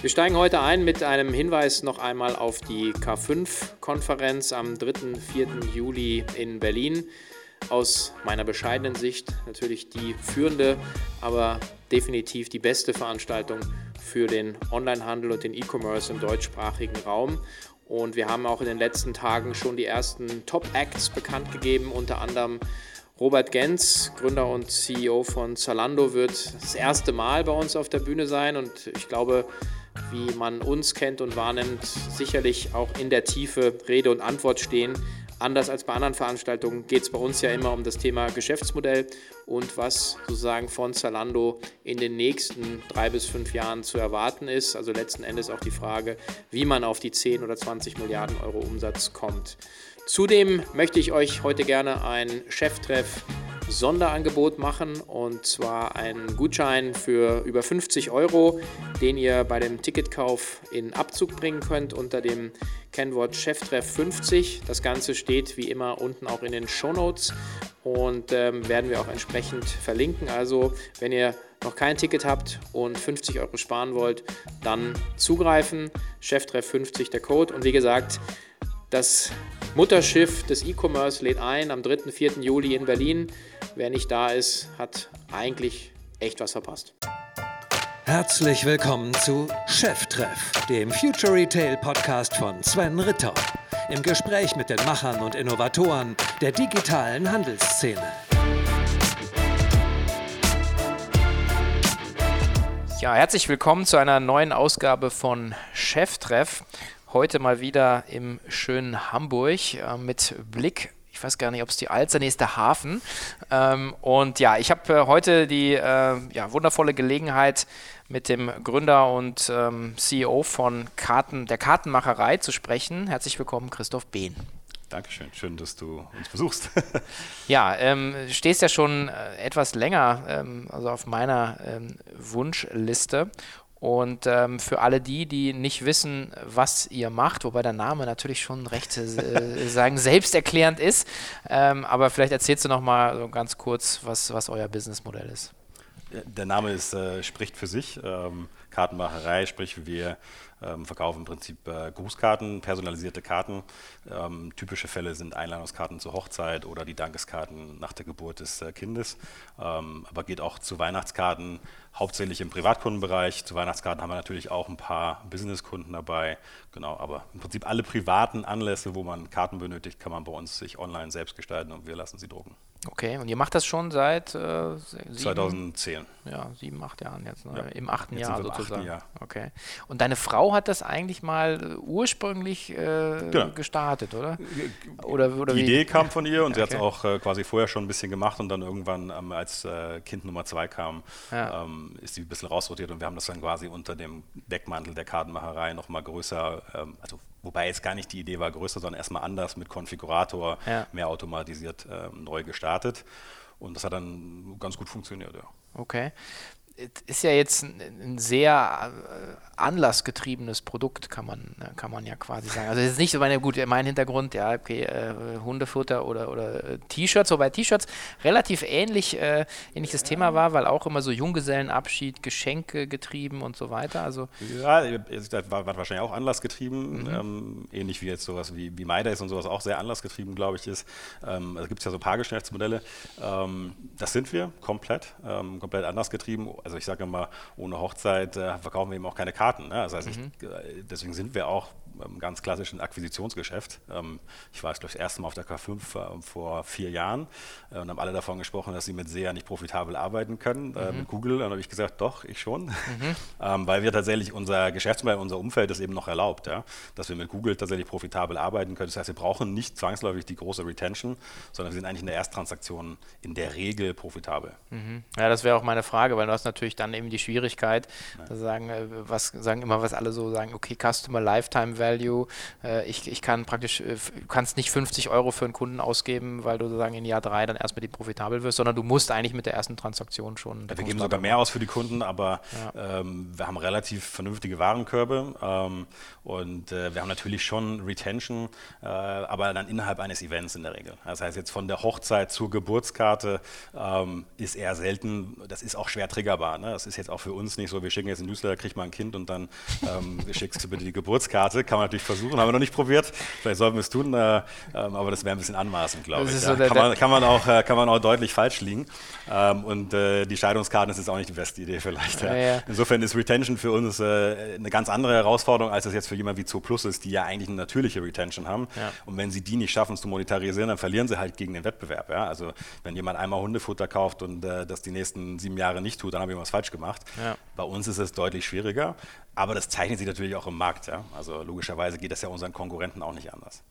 Wir steigen heute ein mit einem Hinweis noch einmal auf die K5-Konferenz am 3. 4. Juli in Berlin. Aus meiner bescheidenen Sicht natürlich die führende, aber definitiv die beste Veranstaltung für den Onlinehandel und den E-Commerce im deutschsprachigen Raum. Und wir haben auch in den letzten Tagen schon die ersten Top-Acts bekannt gegeben, unter anderem Robert Genz, Gründer und CEO von Zalando, wird das erste Mal bei uns auf der Bühne sein und ich glaube, wie man uns kennt und wahrnimmt, sicherlich auch in der Tiefe Rede und Antwort stehen. Anders als bei anderen Veranstaltungen geht es bei uns ja immer um das Thema Geschäftsmodell und was sozusagen von Zalando in den nächsten drei bis fünf Jahren zu erwarten ist. Also letzten Endes auch die Frage, wie man auf die 10 oder 20 Milliarden Euro Umsatz kommt. Zudem möchte ich euch heute gerne ein Cheftreff Sonderangebot machen und zwar einen Gutschein für über 50 Euro, den ihr bei dem Ticketkauf in Abzug bringen könnt unter dem Kennwort Cheftreff 50. Das Ganze steht wie immer unten auch in den Show Notes und ähm, werden wir auch entsprechend verlinken. Also wenn ihr noch kein Ticket habt und 50 Euro sparen wollt, dann zugreifen. Cheftreff 50 der Code und wie gesagt, das Mutterschiff des E-Commerce lädt ein am 3. 4. Juli in Berlin. Wer nicht da ist, hat eigentlich echt was verpasst. Herzlich willkommen zu Cheftreff, dem Future Retail Podcast von Sven Ritter. Im Gespräch mit den Machern und Innovatoren der digitalen Handelsszene. Ja, herzlich willkommen zu einer neuen Ausgabe von Cheftreff. Heute mal wieder im schönen Hamburg äh, mit Blick ich weiß gar nicht, ob es die Alster, nee, ist der Hafen. Ähm, und ja, ich habe äh, heute die äh, ja, wundervolle Gelegenheit, mit dem Gründer und ähm, CEO von Karten, der Kartenmacherei zu sprechen. Herzlich willkommen, Christoph Behn. Dankeschön, schön, dass du uns besuchst. ja, ähm, stehst ja schon äh, etwas länger ähm, also auf meiner ähm, Wunschliste und ähm, für alle die, die nicht wissen, was ihr macht, wobei der Name natürlich schon recht äh, sagen selbsterklärend ist, ähm, aber vielleicht erzählst du noch mal so ganz kurz, was, was euer Businessmodell ist. Der Name ist, äh, spricht für sich. Ähm, Kartenmacherei, sprich wir ähm, verkaufen im Prinzip äh, Grußkarten, personalisierte Karten. Ähm, typische Fälle sind Einladungskarten zur Hochzeit oder die Dankeskarten nach der Geburt des äh, Kindes. Ähm, aber geht auch zu Weihnachtskarten, hauptsächlich im Privatkundenbereich. Zu Weihnachtskarten haben wir natürlich auch ein paar Businesskunden dabei. Genau, aber im Prinzip alle privaten Anlässe, wo man Karten benötigt, kann man bei uns sich online selbst gestalten und wir lassen sie drucken. Okay, und ihr macht das schon seit äh, sieben, 2010. Ja, sieben, acht Jahren jetzt, ne? ja. im achten jetzt Jahr sozusagen. Jahr. Okay. Und deine Frau hat das eigentlich mal ursprünglich äh, genau. gestartet, oder? oder, oder Die wie? Idee kam von ihr und okay. sie hat es auch äh, quasi vorher schon ein bisschen gemacht und dann irgendwann, ähm, als äh, Kind Nummer zwei kam, ja. ähm, ist sie ein bisschen rausrotiert und wir haben das dann quasi unter dem Deckmantel der Kartenmacherei nochmal größer, ähm, also Wobei jetzt gar nicht die Idee war größer, sondern erstmal anders mit Konfigurator, ja. mehr automatisiert äh, neu gestartet. Und das hat dann ganz gut funktioniert, ja. Okay ist ja jetzt ein, sehr äh, anlassgetriebenes Produkt, kann man, kann man ja quasi sagen. Also es ist nicht so meine, gut, mein Hintergrund, ja, okay, äh, Hundefutter oder, oder äh, T-Shirts, wobei T-Shirts relativ ähnlich, äh, ähnliches ja. Thema war, weil auch immer so Junggesellenabschied, Geschenke getrieben und so weiter. Also ja, das war, war wahrscheinlich auch anlassgetrieben, mhm. ähm, ähnlich wie jetzt sowas wie, wie MyDays und sowas auch sehr anlassgetrieben, glaube ich, ist. Ähm, also gibt es ja so ein paar Geschäftsmodelle. Ähm, das sind wir komplett, ähm, komplett anlassgetrieben also ich sage immer, ohne Hochzeit äh, verkaufen wir eben auch keine Karten. Ne? Das heißt, mhm. ich, äh, deswegen sind wir auch im ganz klassischen Akquisitionsgeschäft. Ähm, ich war jetzt das erste Mal auf der K5 äh, vor vier Jahren äh, und haben alle davon gesprochen, dass sie mit SEA nicht profitabel arbeiten können, äh, mhm. mit Google. Habe ich gesagt, doch, ich schon. Mhm. ähm, weil wir tatsächlich unser Geschäftsmodell, unser Umfeld das eben noch erlaubt, ja? dass wir mit Google tatsächlich profitabel arbeiten können. Das heißt, wir brauchen nicht zwangsläufig die große Retention, sondern wir sind eigentlich in der Ersttransaktion in der Regel profitabel. Mhm. Ja, das wäre auch meine Frage, weil du hast natürlich dann eben die Schwierigkeit, ja. sagen, was sagen immer, was alle so sagen, okay, Customer Lifetime Lifetime Value. Äh, ich, ich kann praktisch, äh, kannst nicht 50 Euro für einen Kunden ausgeben, weil du sozusagen in Jahr drei dann erst mit ihm profitabel wirst, sondern du musst eigentlich mit der ersten Transaktion schon. Ja, wir geben sogar mehr aus für die Kunden, aber ja. ähm, wir haben relativ vernünftige Warenkörbe ähm, und äh, wir haben natürlich schon Retention, äh, aber dann innerhalb eines Events in der Regel. Das heißt, jetzt von der Hochzeit zur Geburtskarte ähm, ist eher selten, das ist auch schwer triggerbar. Ne? Das ist jetzt auch für uns nicht so, wir schicken jetzt einen Newsletter, kriegt mal ein Kind und dann ähm, schickst du bitte die Geburtskarte. Kann man natürlich versuchen, haben wir noch nicht probiert. Vielleicht sollten wir es tun, äh, ähm, aber das wäre ein bisschen anmaßend, glaube ich. Ja. So kann, man, kann, man auch, äh, kann man auch deutlich falsch liegen. Ähm, und äh, die Scheidungskarten ist jetzt auch nicht die beste Idee vielleicht. Ja. Ja, Insofern ist Retention für uns äh, eine ganz andere Herausforderung, als das jetzt für jemand wie Zooplus ist, die ja eigentlich eine natürliche Retention haben. Und wenn sie die nicht schaffen zu monetarisieren, dann verlieren sie halt gegen den Wettbewerb. Also wenn jemand einmal Hundefutter kauft und äh, das die nächsten sieben Jahre nicht tut, dann habe ich was falsch gemacht. Bei uns ist es deutlich schwieriger. Aber das zeichnet sich natürlich auch im Markt. Ja? Also logischerweise geht das ja unseren Konkurrenten auch nicht anders.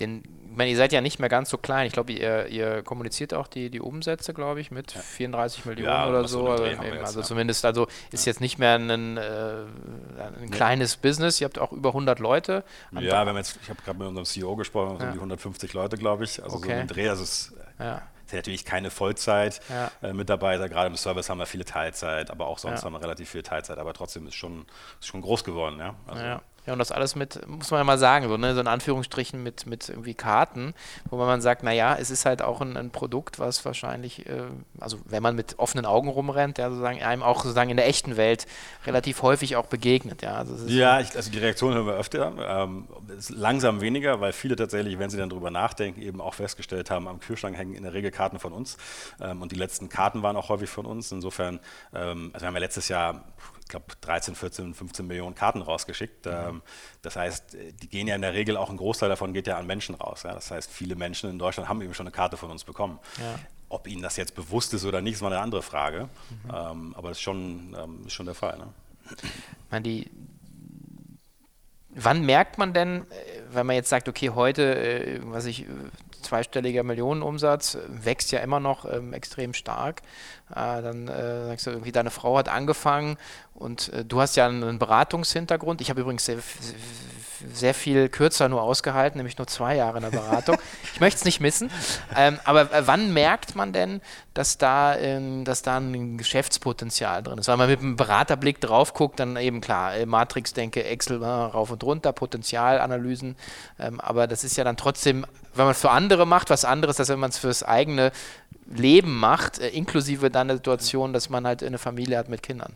Denn, ich meine, ihr seid ja nicht mehr ganz so klein. Ich glaube, ihr, ihr kommuniziert auch die, die Umsätze, glaube ich, mit ja. 34 Millionen ja, oder so. Also, jetzt, also ja. zumindest, also ist jetzt nicht mehr ein, äh, ein kleines Business. Ihr habt auch über 100 Leute. Ja, wir haben jetzt, ich habe gerade mit unserem CEO gesprochen, so um die 150 Leute, glaube ich. Also okay. so ein Dreh. Also es, ja sind natürlich keine Vollzeit-Mitarbeiter, ja. äh, gerade im Service haben wir viele Teilzeit, aber auch sonst ja. haben wir relativ viel Teilzeit, aber trotzdem ist schon, ist schon groß geworden. Ja? Also, ja. Ja, und das alles mit, muss man ja mal sagen, so, ne, so in Anführungsstrichen mit, mit irgendwie Karten, wo man sagt, naja, es ist halt auch ein, ein Produkt, was wahrscheinlich, äh, also wenn man mit offenen Augen rumrennt, ja, sozusagen einem auch sozusagen in der echten Welt relativ häufig auch begegnet. Ja, also, ja ich, also die Reaktion hören wir öfter, ähm, langsam weniger, weil viele tatsächlich, wenn sie dann drüber nachdenken, eben auch festgestellt haben, am Kühlschrank hängen in der Regel Karten von uns ähm, und die letzten Karten waren auch häufig von uns. Insofern, ähm, also wir haben ja letztes Jahr ich glaube, 13, 14, 15 Millionen Karten rausgeschickt. Mhm. Ähm, das heißt, die gehen ja in der Regel auch ein Großteil davon geht ja an Menschen raus. Das heißt, viele Menschen in Deutschland haben eben schon eine Karte von uns bekommen. Ja. Ob ihnen das jetzt bewusst ist oder nicht, ist mal eine andere Frage. Mhm. Ähm, aber das ist schon, ähm, ist schon der Fall. Ne? Ich meine, die, wann merkt man denn, äh, wenn man jetzt sagt, okay, heute, äh, was ich, zweistelliger Millionenumsatz, wächst ja immer noch ähm, extrem stark. Äh, dann äh, sagst du irgendwie, deine Frau hat angefangen und äh, du hast ja einen Beratungshintergrund. Ich habe übrigens sehr, sehr viel kürzer nur ausgehalten, nämlich nur zwei Jahre in der Beratung. ich möchte es nicht missen. Ähm, aber äh, wann merkt man denn, dass da, ähm, dass da ein Geschäftspotenzial drin ist? Weil man mit einem Beraterblick drauf guckt, dann eben klar, äh, Matrix denke, Excel äh, rauf und runter, Potenzialanalysen. Ähm, aber das ist ja dann trotzdem, wenn man für andere macht, was anderes, als wenn man es fürs eigene Leben macht, äh, inklusive dann der Situation, dass man halt eine Familie hat mit Kindern.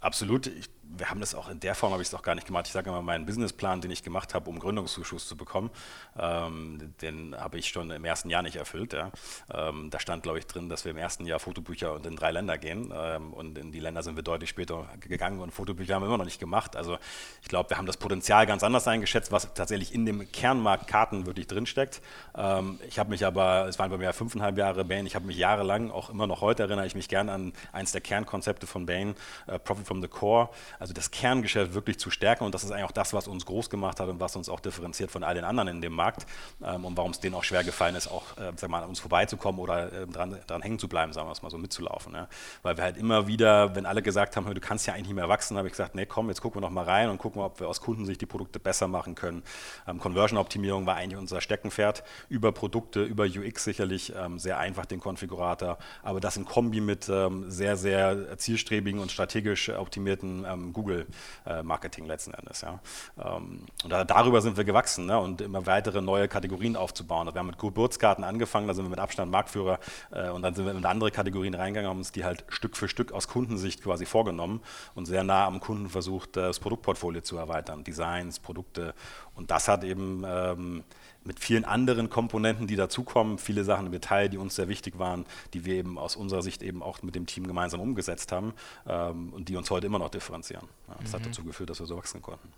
Absolut. Ich wir haben das auch in der Form, habe ich es auch gar nicht gemacht. Ich sage immer, meinen Businessplan, den ich gemacht habe, um Gründungszuschuss zu bekommen, ähm, den habe ich schon im ersten Jahr nicht erfüllt. Ja. Ähm, da stand, glaube ich, drin, dass wir im ersten Jahr Fotobücher und in drei Länder gehen. Ähm, und in die Länder sind wir deutlich später gegangen und Fotobücher haben wir immer noch nicht gemacht. Also ich glaube, wir haben das Potenzial ganz anders eingeschätzt, was tatsächlich in dem Kernmarkt Karten wirklich drinsteckt. Ähm, ich habe mich aber, es waren bei mir fünfeinhalb Jahre Bain, ich habe mich jahrelang, auch immer noch heute erinnere ich mich gerne an eines der Kernkonzepte von Bain, uh, Profit from the Core also das Kerngeschäft wirklich zu stärken und das ist eigentlich auch das, was uns groß gemacht hat und was uns auch differenziert von all den anderen in dem Markt ähm, und warum es denen auch schwer gefallen ist, auch äh, sag mal, an uns vorbeizukommen oder äh, dran, dran hängen zu bleiben, sagen wir es mal so, mitzulaufen. Ja? Weil wir halt immer wieder, wenn alle gesagt haben, du kannst ja eigentlich nicht mehr wachsen, habe ich gesagt, nee, komm, jetzt gucken wir noch mal rein und gucken, ob wir aus Kundensicht die Produkte besser machen können. Ähm, Conversion-Optimierung war eigentlich unser Steckenpferd, über Produkte, über UX sicherlich ähm, sehr einfach den Konfigurator, aber das in Kombi mit ähm, sehr, sehr zielstrebigen und strategisch optimierten ähm, Google-Marketing letzten Endes. Ja. Ähm, und darüber sind wir gewachsen ne, und immer weitere neue Kategorien aufzubauen. Wir haben mit Geburtskarten angefangen, da sind wir mit Abstand Marktführer äh, und dann sind wir in andere Kategorien reingegangen, haben uns die halt Stück für Stück aus Kundensicht quasi vorgenommen und sehr nah am Kunden versucht, das Produktportfolio zu erweitern, Designs, Produkte. Und das hat eben ähm, mit vielen anderen Komponenten, die dazukommen, viele Sachen im Detail, die uns sehr wichtig waren, die wir eben aus unserer Sicht eben auch mit dem Team gemeinsam umgesetzt haben ähm, und die uns heute immer noch differenzieren. Ja, das mhm. hat dazu geführt, dass wir so wachsen konnten.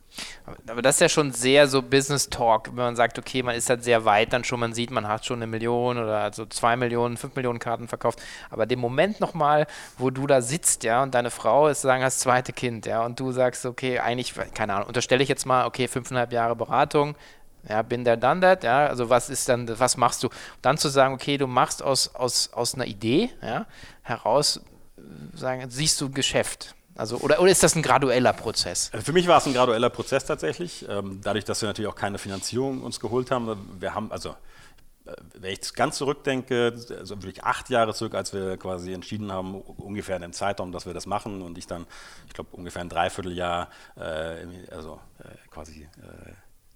Aber das ist ja schon sehr so Business Talk, wenn man sagt, okay, man ist halt sehr weit, dann schon, man sieht, man hat schon eine Million oder also zwei Millionen, fünf Millionen Karten verkauft. Aber dem Moment nochmal, wo du da sitzt, ja, und deine Frau ist sagen, das zweite Kind, ja, und du sagst, okay, eigentlich, keine Ahnung, unterstelle ich jetzt mal, okay, fünfeinhalb Jahre Beratung, ja, bin der done that, ja, also was ist dann, was machst du? Dann zu sagen, okay, du machst aus, aus, aus einer Idee, ja, heraus, sagen, siehst du Geschäft. Also, oder, oder ist das ein gradueller Prozess? Also für mich war es ein gradueller Prozess tatsächlich. Ähm, dadurch, dass wir natürlich auch keine Finanzierung uns geholt haben. Wir haben, also äh, wenn ich ganz zurückdenke, also wirklich acht Jahre zurück, als wir quasi entschieden haben, ungefähr in dem Zeitraum, dass wir das machen und ich dann, ich glaube, ungefähr ein Dreivierteljahr, äh, also äh, quasi äh,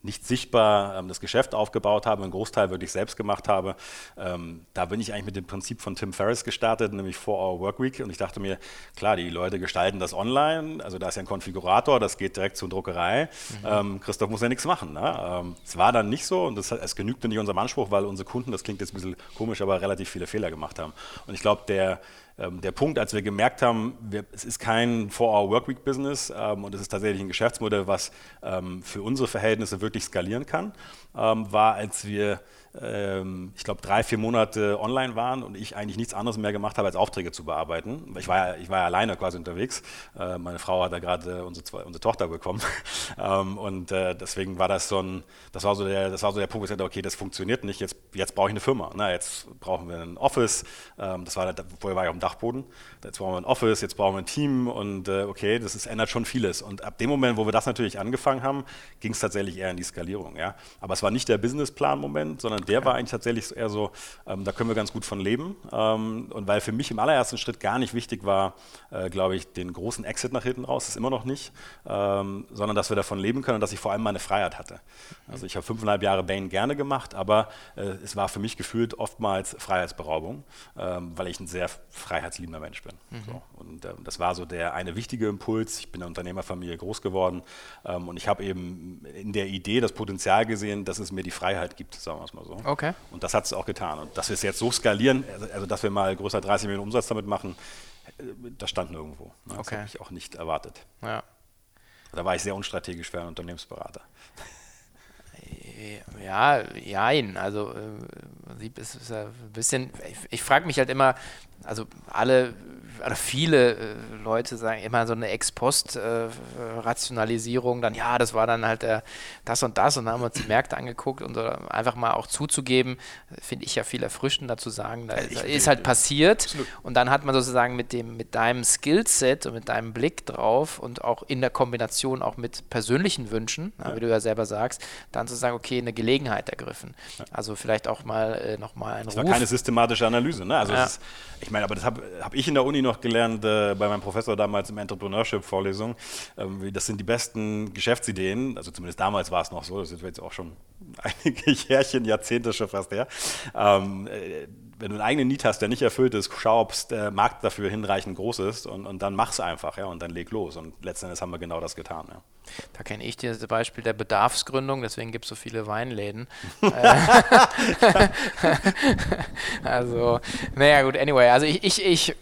nicht sichtbar ähm, das Geschäft aufgebaut habe, einen Großteil wirklich selbst gemacht habe. Ähm, da bin ich eigentlich mit dem Prinzip von Tim Ferriss gestartet, nämlich 4-Hour Workweek. Und ich dachte mir, klar, die Leute gestalten das online, also da ist ja ein Konfigurator, das geht direkt zur Druckerei. Mhm. Ähm, Christoph muss ja nichts machen. Ne? Es war dann nicht so und das, es genügte nicht unserem Anspruch, weil unsere Kunden, das klingt jetzt ein bisschen komisch, aber relativ viele Fehler gemacht haben. Und ich glaube, der ähm, der Punkt, als wir gemerkt haben, wir, es ist kein 4-Hour-Workweek-Business ähm, und es ist tatsächlich ein Geschäftsmodell, was ähm, für unsere Verhältnisse wirklich skalieren kann, ähm, war, als wir ich glaube, drei, vier Monate online waren und ich eigentlich nichts anderes mehr gemacht habe, als Aufträge zu bearbeiten. Ich war ja, ich war ja alleine quasi unterwegs. Äh, meine Frau hat da gerade unsere, unsere Tochter bekommen. ähm, und äh, deswegen war das so ein, das war so der, das war so der Punkt, wo ich dachte, okay, das funktioniert nicht, jetzt, jetzt brauche ich eine Firma. Jetzt brauchen wir ein Office. Ähm, das war, vorher war ich auf dem Dachboden. Jetzt brauchen wir ein Office, jetzt brauchen wir ein Team und äh, okay, das ist, ändert schon vieles. Und ab dem Moment, wo wir das natürlich angefangen haben, ging es tatsächlich eher in die Skalierung. Aber es war nicht der Businessplan-Moment, sondern der war eigentlich tatsächlich eher so, ähm, da können wir ganz gut von leben. Ähm, und weil für mich im allerersten Schritt gar nicht wichtig war, äh, glaube ich, den großen Exit nach hinten raus, das ist immer noch nicht, ähm, sondern dass wir davon leben können und dass ich vor allem meine Freiheit hatte. Also ich habe fünfeinhalb Jahre Bain gerne gemacht, aber äh, es war für mich gefühlt oftmals Freiheitsberaubung, ähm, weil ich ein sehr freiheitsliebender Mensch bin. Mhm. So. Und äh, das war so der eine wichtige Impuls. Ich bin in der Unternehmerfamilie groß geworden ähm, und ich habe eben in der Idee das Potenzial gesehen, dass es mir die Freiheit gibt, sagen wir es mal so. Okay. Und das hat es auch getan. Und dass wir es jetzt so skalieren, also, also dass wir mal größer 30 Millionen Umsatz damit machen, äh, das stand nirgendwo. Ne? Das okay. habe ich auch nicht erwartet. Ja. Da war ich sehr unstrategisch für einen Unternehmensberater. Ja, jein. Also, äh, es ist ein bisschen, ich, ich frage mich halt immer, also alle oder viele äh, Leute sagen immer so eine Ex-Post-Rationalisierung, äh, dann ja, das war dann halt äh, das und das und dann haben wir uns die Märkte angeguckt und einfach mal auch zuzugeben, finde ich ja viel erfrischender zu sagen, da ist, ist halt passiert absolut. und dann hat man sozusagen mit dem, mit deinem Skillset und mit deinem Blick drauf und auch in der Kombination auch mit persönlichen Wünschen, ja. wie du ja selber sagst, dann zu sagen, okay, eine Gelegenheit ergriffen. Ja. Also vielleicht auch mal äh, nochmal ein Das war keine systematische Analyse, ne? Also ja. ist, ich meine, aber das habe hab ich in der Uni noch noch gelernt äh, bei meinem Professor damals im Entrepreneurship-Vorlesung. Ähm, das sind die besten Geschäftsideen, also zumindest damals war es noch so, das ist jetzt auch schon einige Jährchen, Jahrzehnte schon fast her. Ähm, äh, wenn du einen eigenen Need hast, der nicht erfüllt ist, schau, ob der Markt dafür hinreichend groß ist und, und dann mach's einfach, ja, und dann leg los. Und letzten Endes haben wir genau das getan, ja. Da kenne ich das Beispiel der Bedarfsgründung, deswegen gibt es so viele Weinläden. also, naja, gut, anyway, also ich, ich, ich,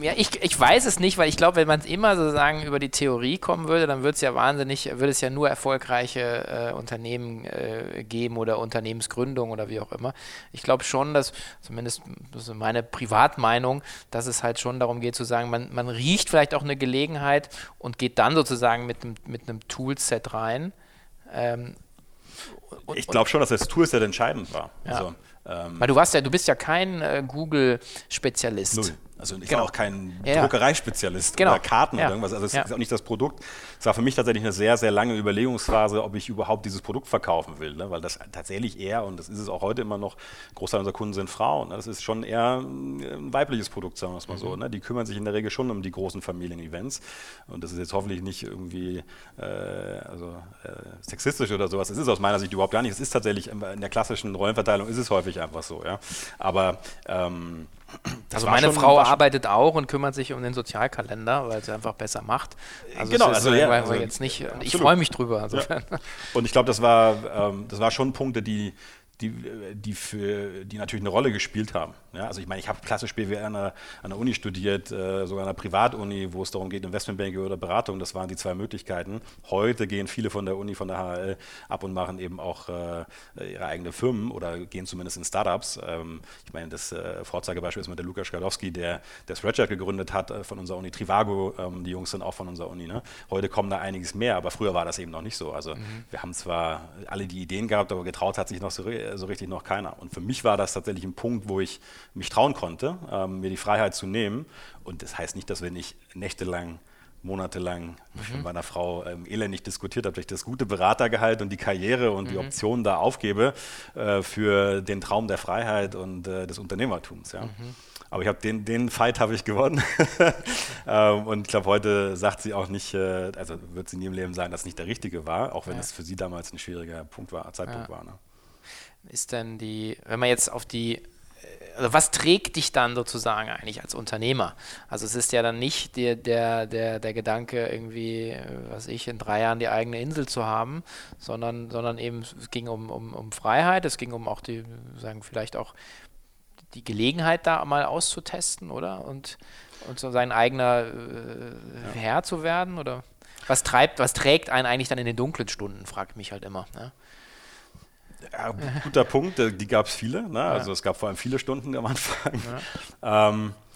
ja, ich, ich weiß es nicht, weil ich glaube, wenn man es immer sozusagen über die Theorie kommen würde, dann würde es ja wahnsinnig, würde es ja nur erfolgreiche äh, Unternehmen äh, geben oder Unternehmensgründung oder wie auch immer. Ich glaube schon, dass, zumindest das ist meine Privatmeinung, dass es halt schon darum geht zu sagen, man, man riecht vielleicht auch eine Gelegenheit und geht dann sozusagen mit einem mit einem Toolset rein. Ähm, und, ich glaube schon, dass das Toolset entscheidend war. Ja. Also, ähm, Weil du warst ja, du bist ja kein äh, Google-Spezialist. Null. Also ich genau. war auch kein ja. Druckereispezialist genau. oder Karten ja. oder irgendwas. Also es ja. ist auch nicht das Produkt. Es war für mich tatsächlich eine sehr, sehr lange Überlegungsphase, ob ich überhaupt dieses Produkt verkaufen will. Ne? Weil das tatsächlich eher, und das ist es auch heute immer noch, Großteil unserer Kunden sind Frauen. Ne? Das ist schon eher ein weibliches Produkt, sagen wir es mal mhm. so. Ne? Die kümmern sich in der Regel schon um die großen Familienevents. Und das ist jetzt hoffentlich nicht irgendwie äh, also, äh, sexistisch oder sowas. Es ist aus meiner Sicht überhaupt gar nicht. Es ist tatsächlich in der klassischen Rollenverteilung ist es häufig einfach so. Ja? Aber ähm, also meine Frau arbeitet auch und kümmert sich um den Sozialkalender, weil sie einfach besser macht. Also genau, also, ja, also jetzt nicht. Ich freue mich drüber. Ja. Und ich glaube, das war ähm, das war schon Punkte, die die, die, für, die natürlich eine Rolle gespielt haben. Ja, also ich meine, ich habe klassisch BWL an der, an der Uni studiert, äh, sogar an einer Privatuni, wo es darum geht, Investmentbanking oder Beratung, das waren die zwei Möglichkeiten. Heute gehen viele von der Uni, von der HL ab und machen eben auch äh, ihre eigenen Firmen oder gehen zumindest in Startups. Ähm, ich meine, das äh, Vorzeigebeispiel ist mit der Lukas Skalowski, der, der Spreadshirt gegründet hat äh, von unserer Uni, Trivago, ähm, die Jungs sind auch von unserer Uni. Ne? Heute kommen da einiges mehr, aber früher war das eben noch nicht so. Also mhm. wir haben zwar alle die Ideen gehabt, aber getraut hat sich noch so so richtig noch keiner. Und für mich war das tatsächlich ein Punkt, wo ich mich trauen konnte, ähm, mir die Freiheit zu nehmen. Und das heißt nicht, dass wir nicht nächtelang monatelang mhm. mit meiner Frau ähm, elendig diskutiert habe, dass ich das gute Beratergehalt und die Karriere und mhm. die Optionen da aufgebe äh, für den Traum der Freiheit und äh, des Unternehmertums. Ja. Mhm. Aber ich habe den, den Fight habe ich gewonnen. ähm, und ich glaube, heute sagt sie auch nicht, äh, also wird sie in ihrem Leben sagen, dass es nicht der richtige war, auch wenn ja. es für sie damals ein schwieriger Punkt war, Zeitpunkt ja. war. Ne? Ist denn die, wenn man jetzt auf die also was trägt dich dann sozusagen eigentlich als Unternehmer? Also es ist ja dann nicht der, der, der, der Gedanke, irgendwie, was ich, in drei Jahren die eigene Insel zu haben, sondern, sondern eben es ging um, um, um Freiheit, es ging um auch die, sagen, vielleicht auch die Gelegenheit da mal auszutesten, oder? Und, und so sein eigener äh, Herr zu werden, oder? Was treibt, was trägt einen eigentlich dann in den dunklen Stunden, fragt mich halt immer. Ne? Ja, guter Punkt, die gab es viele. Ne? Also es gab vor allem viele Stunden am Anfang. Ja. Ähm, äh,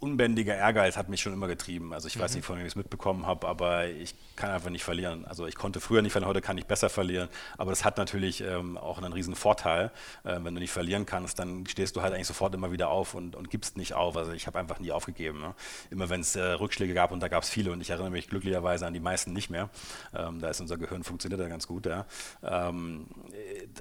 unbändiger Ehrgeiz hat mich schon immer getrieben. Also ich mhm. weiß nicht, von wem ich es mitbekommen habe, aber ich kann einfach nicht verlieren. Also ich konnte früher nicht verlieren, heute kann ich besser verlieren. Aber das hat natürlich ähm, auch einen riesen Vorteil. Äh, wenn du nicht verlieren kannst, dann stehst du halt eigentlich sofort immer wieder auf und, und gibst nicht auf. Also ich habe einfach nie aufgegeben. Ne? Immer wenn es äh, Rückschläge gab und da gab es viele und ich erinnere mich glücklicherweise an die meisten nicht mehr. Ähm, da ist unser Gehirn funktioniert ja ganz gut. Ja? Ähm,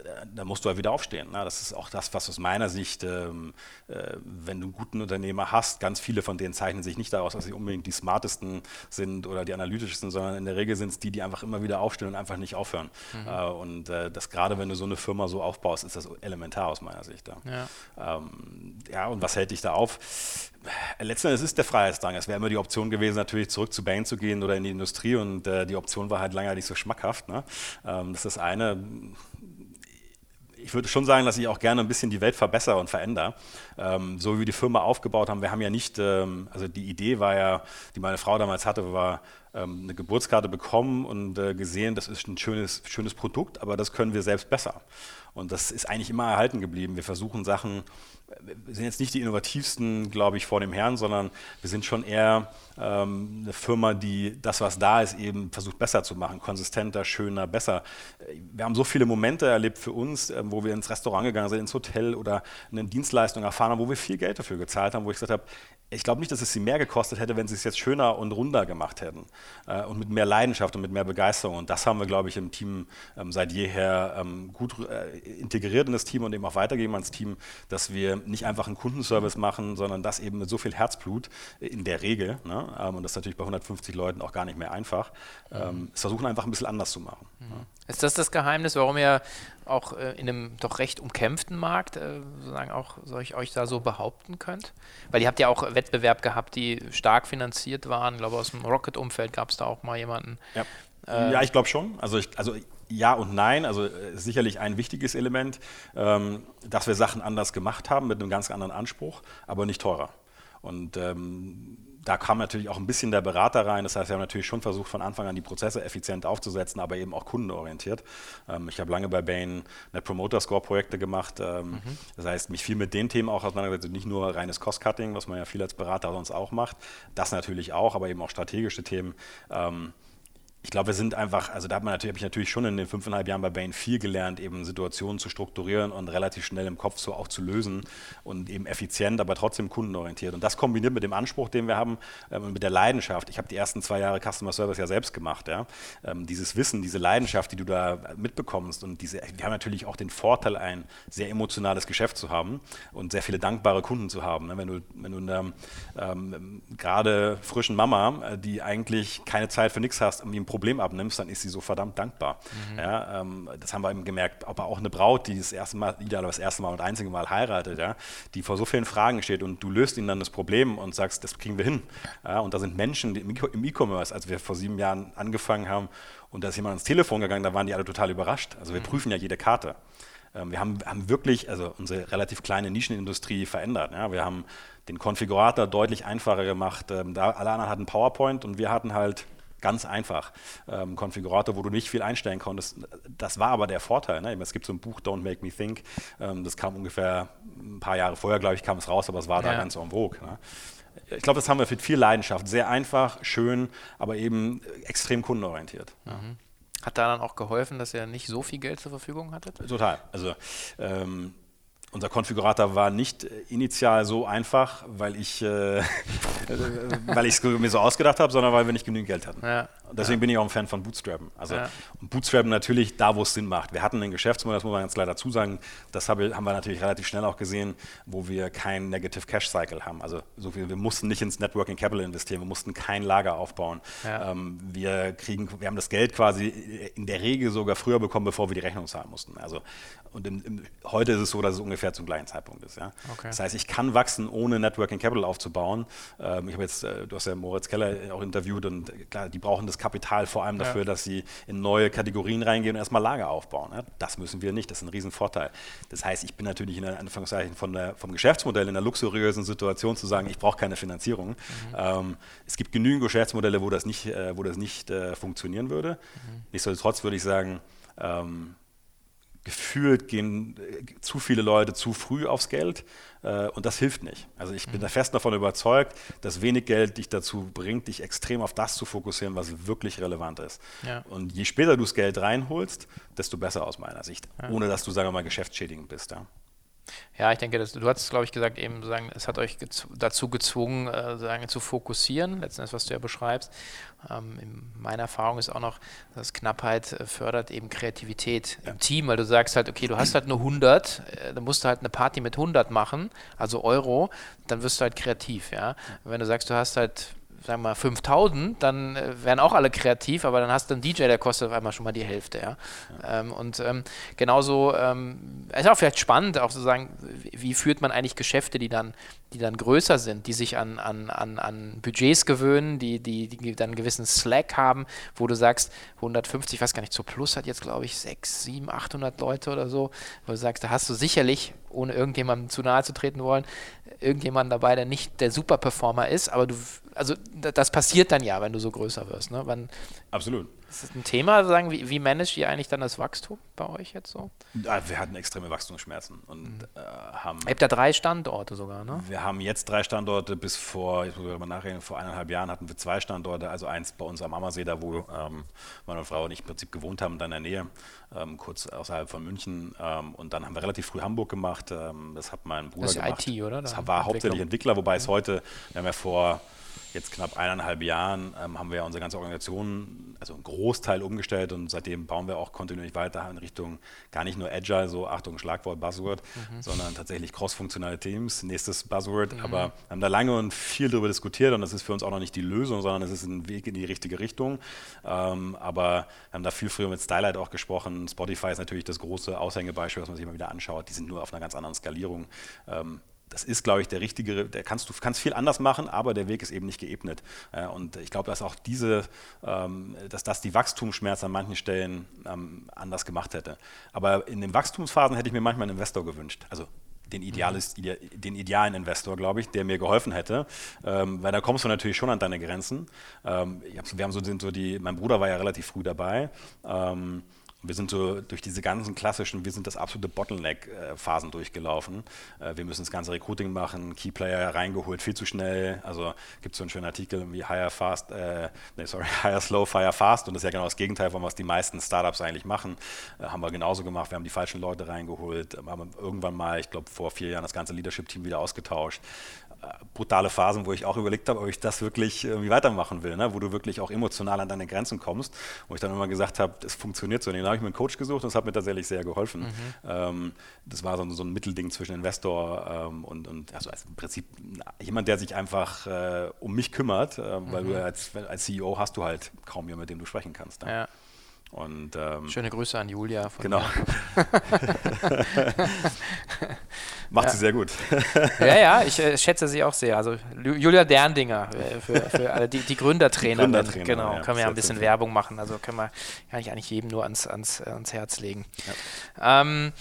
da, da, musst du halt wieder aufstehen. Ne? Das ist auch das, was aus meiner Sicht, ähm, äh, wenn du guten Unternehmer hast. Ganz viele von denen zeichnen sich nicht daraus, dass sie unbedingt die smartesten sind oder die analytischsten, sondern in der Regel sind es die, die einfach immer wieder aufstehen und einfach nicht aufhören. Mhm. Äh, und äh, das gerade, wenn du so eine Firma so aufbaust, ist das elementar aus meiner Sicht. Ja, ja. Ähm, ja und was hält dich da auf? Letzten Endes ist der Freiheitsdrang. Es wäre immer die Option gewesen, natürlich zurück zu Bain zu gehen oder in die Industrie und äh, die Option war halt lange nicht so schmackhaft. Ne? Ähm, das ist das eine ich würde schon sagen, dass ich auch gerne ein bisschen die Welt verbessere und verändere. Ähm, so wie wir die Firma aufgebaut haben, wir haben ja nicht, ähm, also die Idee war ja, die meine Frau damals hatte, war ähm, eine Geburtskarte bekommen und äh, gesehen, das ist ein schönes, schönes Produkt, aber das können wir selbst besser. Und das ist eigentlich immer erhalten geblieben. Wir versuchen Sachen wir sind jetzt nicht die innovativsten, glaube ich, vor dem Herrn, sondern wir sind schon eher ähm, eine Firma, die das, was da ist, eben versucht besser zu machen, konsistenter, schöner, besser. Wir haben so viele Momente erlebt für uns, äh, wo wir ins Restaurant gegangen sind, ins Hotel oder eine Dienstleistung erfahren haben, wo wir viel Geld dafür gezahlt haben, wo ich gesagt habe, ich glaube nicht, dass es sie mehr gekostet hätte, wenn sie es jetzt schöner und runder gemacht hätten äh, und mit mehr Leidenschaft und mit mehr Begeisterung. Und das haben wir, glaube ich, im Team ähm, seit jeher ähm, gut äh, integriert in das Team und eben auch weitergeben ans Team, dass wir nicht einfach einen Kundenservice machen, sondern das eben mit so viel Herzblut äh, in der Regel, ne, ähm, und das ist natürlich bei 150 Leuten auch gar nicht mehr einfach, ähm, versuchen einfach ein bisschen anders zu machen. Mhm. Ja. Ist das das Geheimnis, warum ihr auch äh, in einem doch recht umkämpften Markt äh, sozusagen auch euch, euch da so behaupten könnt? Weil ihr habt ja auch Wettbewerb gehabt, die stark finanziert waren. Ich glaube, aus dem Rocket-Umfeld gab es da auch mal jemanden. Ja, äh, ja ich glaube schon. Also, ich, also ja und nein. Also äh, sicherlich ein wichtiges Element, ähm, dass wir Sachen anders gemacht haben mit einem ganz anderen Anspruch, aber nicht teurer. Und ähm, da kam natürlich auch ein bisschen der Berater rein. Das heißt, wir haben natürlich schon versucht, von Anfang an die Prozesse effizient aufzusetzen, aber eben auch kundenorientiert. Ähm, ich habe lange bei Bain Net Promoter Score Projekte gemacht. Ähm, mhm. Das heißt, mich viel mit den Themen auch auseinandergesetzt. Nicht nur reines Cost-Cutting, was man ja viel als Berater sonst auch macht. Das natürlich auch, aber eben auch strategische Themen. Ähm, ich glaube, wir sind einfach, also da hat man natürlich, habe ich natürlich schon in den fünfeinhalb Jahren bei Bain viel gelernt, eben Situationen zu strukturieren und relativ schnell im Kopf so auch zu lösen und eben effizient, aber trotzdem kundenorientiert. Und das kombiniert mit dem Anspruch, den wir haben ähm, und mit der Leidenschaft. Ich habe die ersten zwei Jahre Customer Service ja selbst gemacht. Ja? Ähm, dieses Wissen, diese Leidenschaft, die du da mitbekommst und diese, wir haben natürlich auch den Vorteil, ein sehr emotionales Geschäft zu haben und sehr viele dankbare Kunden zu haben. Ne? Wenn du, wenn du eine ähm, gerade frischen Mama, äh, die eigentlich keine Zeit für nichts hast, um ihm Problem abnimmst, dann ist sie so verdammt dankbar. Mhm. Ja, ähm, das haben wir eben gemerkt. Aber auch eine Braut, die das erste Mal, ideal das erste Mal und einzige Mal heiratet, ja, die vor so vielen Fragen steht und du löst ihnen dann das Problem und sagst, das kriegen wir hin. Ja, und da sind Menschen im E-Commerce, als wir vor sieben Jahren angefangen haben und da ist jemand ans Telefon gegangen, da waren die alle total überrascht. Also wir mhm. prüfen ja jede Karte. Ähm, wir haben, haben, wirklich also unsere relativ kleine Nischenindustrie verändert. Ja. Wir haben den Konfigurator deutlich einfacher gemacht. Ähm, da, alle anderen hatten PowerPoint und wir hatten halt Ganz einfach. Ähm, Konfigurator, wo du nicht viel einstellen konntest. Das war aber der Vorteil. Ne? Es gibt so ein Buch, Don't Make Me Think. Ähm, das kam ungefähr ein paar Jahre vorher, glaube ich, kam es raus, aber es war ja. da ganz en vogue. Ne? Ich glaube, das haben wir mit viel Leidenschaft. Sehr einfach, schön, aber eben extrem kundenorientiert. Mhm. Hat da dann auch geholfen, dass ihr nicht so viel Geld zur Verfügung hattet? Total. Also ähm, unser Konfigurator war nicht initial so einfach, weil ich äh, weil ich es mir so ausgedacht habe, sondern weil wir nicht genügend Geld hatten. Ja. Deswegen ja. bin ich auch ein Fan von Bootstrappen. Also ja. Bootstrappen natürlich da, wo es Sinn macht. Wir hatten ein Geschäftsmodell, das muss man ganz klar dazu sagen, das haben wir natürlich relativ schnell auch gesehen, wo wir kein Negative Cash Cycle haben. Also so viel, wir mussten nicht ins Networking Capital investieren, wir mussten kein Lager aufbauen. Ähm, wir kriegen, wir haben das Geld quasi in der Regel sogar früher bekommen, bevor wir die Rechnung zahlen mussten. Also und im, im, heute ist es so, dass es ungefähr zum gleichen Zeitpunkt ist. Ja? Okay. Das heißt, ich kann wachsen, ohne Networking Capital aufzubauen. Ähm, ich habe jetzt, äh, du hast ja Moritz Keller auch interviewt und äh, klar, die brauchen das Kapital vor allem dafür, ja. dass sie in neue Kategorien reingehen und erstmal Lager aufbauen. Ja? Das müssen wir nicht, das ist ein Riesenvorteil. Das heißt, ich bin natürlich in Anführungszeichen von der, vom Geschäftsmodell in einer luxuriösen Situation zu sagen, ich brauche keine Finanzierung. Mhm. Ähm, es gibt genügend Geschäftsmodelle, wo das nicht, äh, wo das nicht äh, funktionieren würde. Mhm. Nichtsdestotrotz würde ich sagen, ähm, gefühlt gehen äh, zu viele Leute zu früh aufs Geld äh, und das hilft nicht. Also ich bin mhm. da fest davon überzeugt, dass wenig Geld dich dazu bringt, dich extrem auf das zu fokussieren, was wirklich relevant ist. Ja. Und je später du das Geld reinholst, desto besser aus meiner Sicht, ja. ohne dass du, sagen wir mal, geschäftsschädigend bist. Ja. Ja, ich denke, das, du hast, glaube ich, gesagt, eben sagen, es hat euch gez dazu gezwungen, äh, sagen, zu fokussieren, letztendlich, was du ja beschreibst. Ähm, in meiner Erfahrung ist auch noch, dass Knappheit äh, fördert eben Kreativität ja. im Team, weil du sagst halt, okay, du hast halt nur 100, äh, dann musst du halt eine Party mit 100 machen, also Euro, dann wirst du halt kreativ, ja. Wenn du sagst, du hast halt sagen wir mal 5000, dann äh, wären auch alle kreativ, aber dann hast du einen DJ, der kostet auf einmal schon mal die Hälfte. Ja? ja. Ähm, und ähm, genauso ähm, ist auch vielleicht spannend, auch zu sagen, wie, führt man eigentlich Geschäfte, die dann, die dann größer sind, die sich an, an, an, an Budgets gewöhnen, die, die, die dann einen gewissen Slack haben, wo du sagst, 150, ich weiß gar nicht, zur Plus hat jetzt, glaube ich, 6, 7, 800 Leute oder so, wo du sagst, da hast du sicherlich, ohne irgendjemandem zu nahe zu treten wollen, irgendjemanden dabei, der nicht der Superperformer ist, aber du, also das passiert dann ja, wenn du so größer wirst. Ne? Wann, Absolut. Ist das ein Thema, sagen, wie, wie managt ihr eigentlich dann das Wachstum bei euch jetzt so? Ja, wir hatten extreme Wachstumsschmerzen und mhm. äh, haben. Ihr habt ja drei Standorte sogar, ne? Wir haben jetzt drei Standorte, bis vor, jetzt muss ich mal nachreden, vor eineinhalb Jahren hatten wir zwei Standorte, also eins bei uns am Ammersee, da wo ähm, meine Frau und ich im Prinzip gewohnt haben, da in der Nähe, ähm, kurz außerhalb von München. Ähm, und dann haben wir relativ früh Hamburg gemacht. Ähm, das hat mein Bruder das ist gemacht. IT, oder? Das war hauptsächlich Entwickler, wobei es heute, wir haben ja vor jetzt knapp eineinhalb Jahren ähm, haben wir ja unsere ganze Organisation, also einen Großteil umgestellt und seitdem bauen wir auch kontinuierlich weiter in Richtung gar nicht nur Agile, so Achtung, Schlagwort, Buzzword, mhm. sondern tatsächlich cross-funktionale Teams, nächstes Buzzword. Mhm. Aber wir haben da lange und viel darüber diskutiert und das ist für uns auch noch nicht die Lösung, sondern es ist ein Weg in die richtige Richtung. Ähm, aber wir haben da viel früher mit Stylight auch gesprochen. Spotify ist natürlich das große Aushängebeispiel, was man sich immer wieder anschaut. Die sind nur auf einer ganz anderen Skalierung. Ähm, das ist, glaube ich, der richtige, der kannst du kannst viel anders machen, aber der Weg ist eben nicht geebnet. Äh, und ich glaube, dass auch diese, ähm, dass das die Wachstumsschmerzen an manchen Stellen ähm, anders gemacht hätte. Aber in den Wachstumsphasen hätte ich mir manchmal einen Investor gewünscht. Also den, ideales, mhm. den idealen Investor, glaube ich, der mir geholfen hätte. Ähm, weil da kommst du natürlich schon an deine Grenzen. Ähm, wir haben so, sind so die, mein Bruder war ja relativ früh dabei. Ähm, wir sind so durch diese ganzen klassischen, wir sind das absolute Bottleneck-Phasen durchgelaufen. Äh, wir müssen das ganze Recruiting machen, Keyplayer reingeholt, viel zu schnell. Also gibt es so einen schönen Artikel wie Hire Fast, äh, nee, sorry, Hire Slow, Fire Fast. Und das ist ja genau das Gegenteil von was die meisten Startups eigentlich machen. Äh, haben wir genauso gemacht. Wir haben die falschen Leute reingeholt, haben irgendwann mal, ich glaube vor vier Jahren, das ganze Leadership-Team wieder ausgetauscht brutale Phasen, wo ich auch überlegt habe, ob ich das wirklich irgendwie weitermachen will, ne? wo du wirklich auch emotional an deine Grenzen kommst, wo ich dann immer gesagt habe, das funktioniert so. Und dann habe ich mir einen Coach gesucht und das hat mir tatsächlich sehr geholfen. Mhm. Ähm, das war so, so, ein Mittelding zwischen Investor ähm, und, und also im Prinzip jemand, der sich einfach äh, um mich kümmert, äh, weil mhm. du als, als CEO hast du halt kaum jemanden, mit dem du sprechen kannst. Ne? Ja. Und, ähm, Schöne Grüße an Julia. genau. Macht ja. sie sehr gut. ja, ja, ich äh, schätze sie auch sehr. Also Julia Derndinger, äh, für, für alle, die, die Gründertrainerin. Gründertrainer, genau, ja, können wir ja ein bisschen Werbung machen. Also können wir kann ich eigentlich jedem nur ans, ans, ans Herz legen. Ja. Ähm,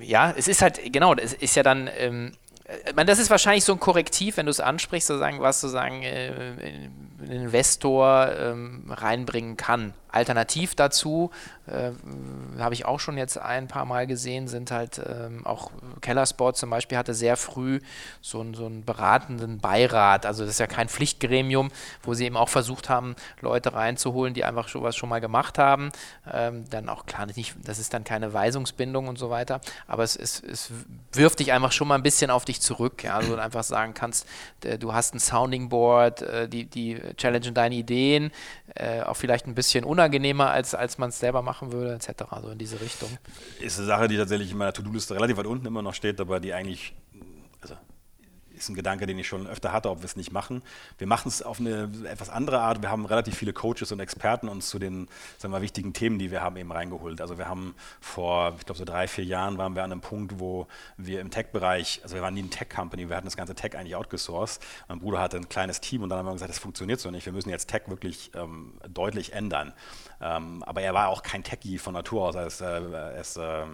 ja, es ist halt, genau, es ist ja dann, ähm, äh, meine, das ist wahrscheinlich so ein Korrektiv, wenn du es ansprichst, sozusagen, was sozusagen äh, ein Investor ähm, reinbringen kann. Alternativ dazu, äh, habe ich auch schon jetzt ein paar Mal gesehen, sind halt ähm, auch Kellersport zum Beispiel hatte sehr früh so, einen, so einen beratenden Beirat. Also das ist ja kein Pflichtgremium, wo sie eben auch versucht haben, Leute reinzuholen, die einfach sowas schon mal gemacht haben. Ähm, dann auch klar, nicht, das ist dann keine Weisungsbindung und so weiter, aber es, es, es wirft dich einfach schon mal ein bisschen auf dich zurück. Ja? Also einfach sagen kannst, du hast ein Sounding Board, äh, die, die challengen deine Ideen, äh, auch vielleicht ein bisschen unangenehmer, als, als man es selber machen würde, etc. So in diese Richtung. Ist eine Sache, die tatsächlich in meiner To-Do-Liste relativ weit unten immer noch steht, aber die eigentlich, ist ein Gedanke, den ich schon öfter hatte, ob wir es nicht machen. Wir machen es auf eine etwas andere Art. Wir haben relativ viele Coaches und Experten uns zu den sagen wir, wichtigen Themen, die wir haben, eben reingeholt. Also wir haben vor, ich glaube, so drei, vier Jahren waren wir an einem Punkt, wo wir im Tech-Bereich, also wir waren nie ein Tech-Company, wir hatten das ganze Tech eigentlich outgesourced. Mein Bruder hatte ein kleines Team und dann haben wir gesagt, das funktioniert so nicht. Wir müssen jetzt Tech wirklich ähm, deutlich ändern. Ähm, aber er war auch kein Techie von Natur aus. Er ist, äh, er ist äh,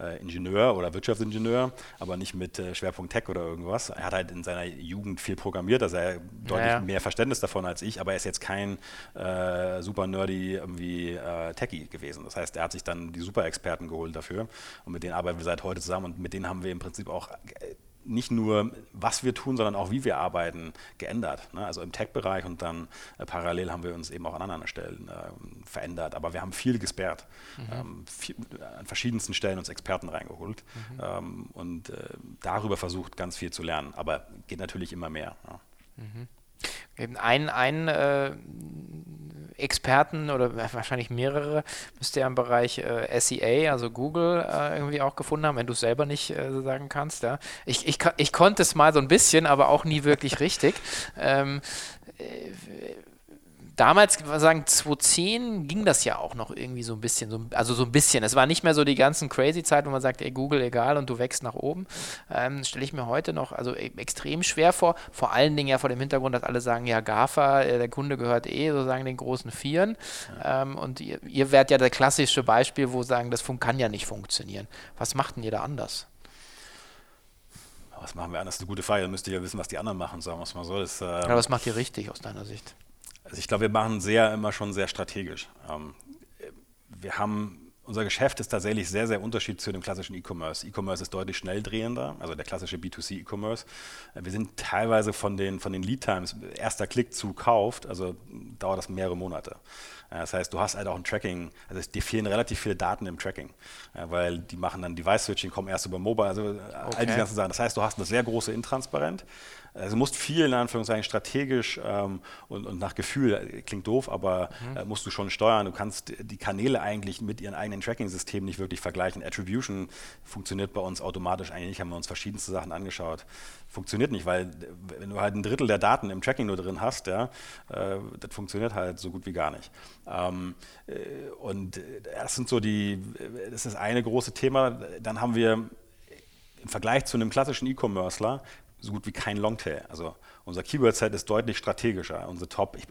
äh Ingenieur oder Wirtschaftsingenieur, aber nicht mit äh, Schwerpunkt Tech oder irgendwas. Er hat halt in seiner Jugend viel programmiert, also er hat deutlich mehr Verständnis davon als ich, aber er ist jetzt kein äh, super nerdy irgendwie Techie gewesen. Das heißt, er hat sich dann die Super-Experten geholt dafür und mit denen arbeiten wir seit heute zusammen und mit denen haben wir im Prinzip auch nicht nur, was wir tun, sondern auch, wie wir arbeiten, geändert. Ne? Also im Tech-Bereich und dann äh, parallel haben wir uns eben auch an anderen Stellen äh, verändert. Aber wir haben viel gesperrt, mhm. ähm, viel, an verschiedensten Stellen uns Experten reingeholt mhm. ähm, und äh, darüber versucht, ganz viel zu lernen. Aber geht natürlich immer mehr. Ja. Mhm. Ein, ein äh, Experten oder wahrscheinlich mehrere müsst ihr im Bereich äh, SEA, also Google, äh, irgendwie auch gefunden haben, wenn du es selber nicht äh, sagen kannst. Ja. Ich, ich, ich konnte es mal so ein bisschen, aber auch nie wirklich richtig. Ähm, äh, damals, sagen 2010, ging das ja auch noch irgendwie so ein bisschen, so, also so ein bisschen. Es war nicht mehr so die ganzen crazy Zeit, wo man sagt, ey, Google egal und du wächst nach oben. Ähm, Stelle ich mir heute noch also e, extrem schwer vor. Vor allen Dingen ja vor dem Hintergrund, dass alle sagen, ja, GAFA, äh, der Kunde gehört eh sozusagen den großen Vieren. Ja. Ähm, und ihr, ihr wärt ja der klassische Beispiel, wo sagen, das kann ja nicht funktionieren. Was macht denn ihr da anders? Was machen wir anders? Das ist eine gute Frage. Da müsst ihr ja wissen, was die anderen machen, sagen wir es mal so. Das, ähm, ja, was macht ihr richtig aus deiner Sicht? Also ich glaube, wir machen sehr immer schon sehr strategisch. Ähm, wir haben unser Geschäft ist tatsächlich sehr, sehr unterschiedlich zu dem klassischen E-Commerce. E-Commerce ist deutlich schnelldrehender, also der klassische B2C E-Commerce. Äh, wir sind teilweise von den, von den Lead Times, erster Klick zu kauft, also dauert das mehrere Monate. Das heißt, du hast halt auch ein Tracking, also dir fehlen relativ viele Daten im Tracking, weil die machen dann Device-Switching, kommen erst über Mobile, also okay. all die ganzen Sachen. Das heißt, du hast eine sehr große Intransparenz. Also du musst viel in Anführungszeichen strategisch ähm, und, und, nach Gefühl, äh, klingt doof, aber mhm. äh, musst du schon steuern. Du kannst die Kanäle eigentlich mit ihren eigenen Tracking-Systemen nicht wirklich vergleichen. Attribution funktioniert bei uns automatisch eigentlich nicht, haben wir uns verschiedenste Sachen angeschaut. Funktioniert nicht, weil wenn du halt ein Drittel der Daten im Tracking nur drin hast, ja, äh, das funktioniert halt so gut wie gar nicht. Ähm, äh, und das sind so die, das ist das eine große Thema. Dann haben wir im Vergleich zu einem klassischen E-Commercer so gut wie kein Longtail. Also unser Keyword-Set ist deutlich strategischer. Unsere Top, ich,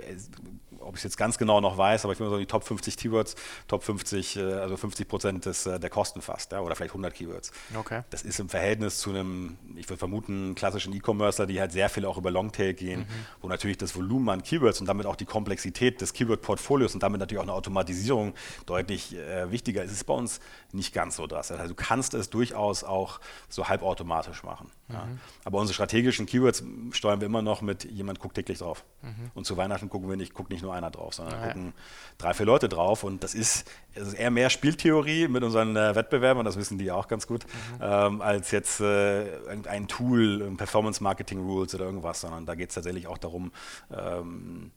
ob ich es jetzt ganz genau noch weiß, aber ich würde sagen, die Top 50 Keywords, Top 50, äh, also 50 Prozent des, äh, der Kosten fast, ja, oder vielleicht 100 Keywords. Okay. Das ist im Verhältnis zu einem, ich würde vermuten, klassischen E-Commercer, die halt sehr viel auch über Longtail gehen, mhm. wo natürlich das Volumen an Keywords und damit auch die Komplexität des Keyword-Portfolios und damit natürlich auch eine Automatisierung deutlich äh, wichtiger ist. Ist bei uns nicht ganz so das. Also du kannst es durchaus auch so halbautomatisch machen. Mhm. Ja. Aber unsere strategischen Keywords steuern wir immer noch mit, jemand guckt täglich drauf. Mhm. Und zu Weihnachten gucken wir nicht, guckt nicht nur einer drauf, sondern ah, ja. gucken drei, vier Leute drauf. Und das ist, das ist eher mehr Spieltheorie mit unseren äh, Wettbewerbern, das wissen die auch ganz gut, mhm. ähm, als jetzt äh, irgendein Tool, Performance Marketing Rules oder irgendwas, sondern da geht es tatsächlich auch darum, ähm,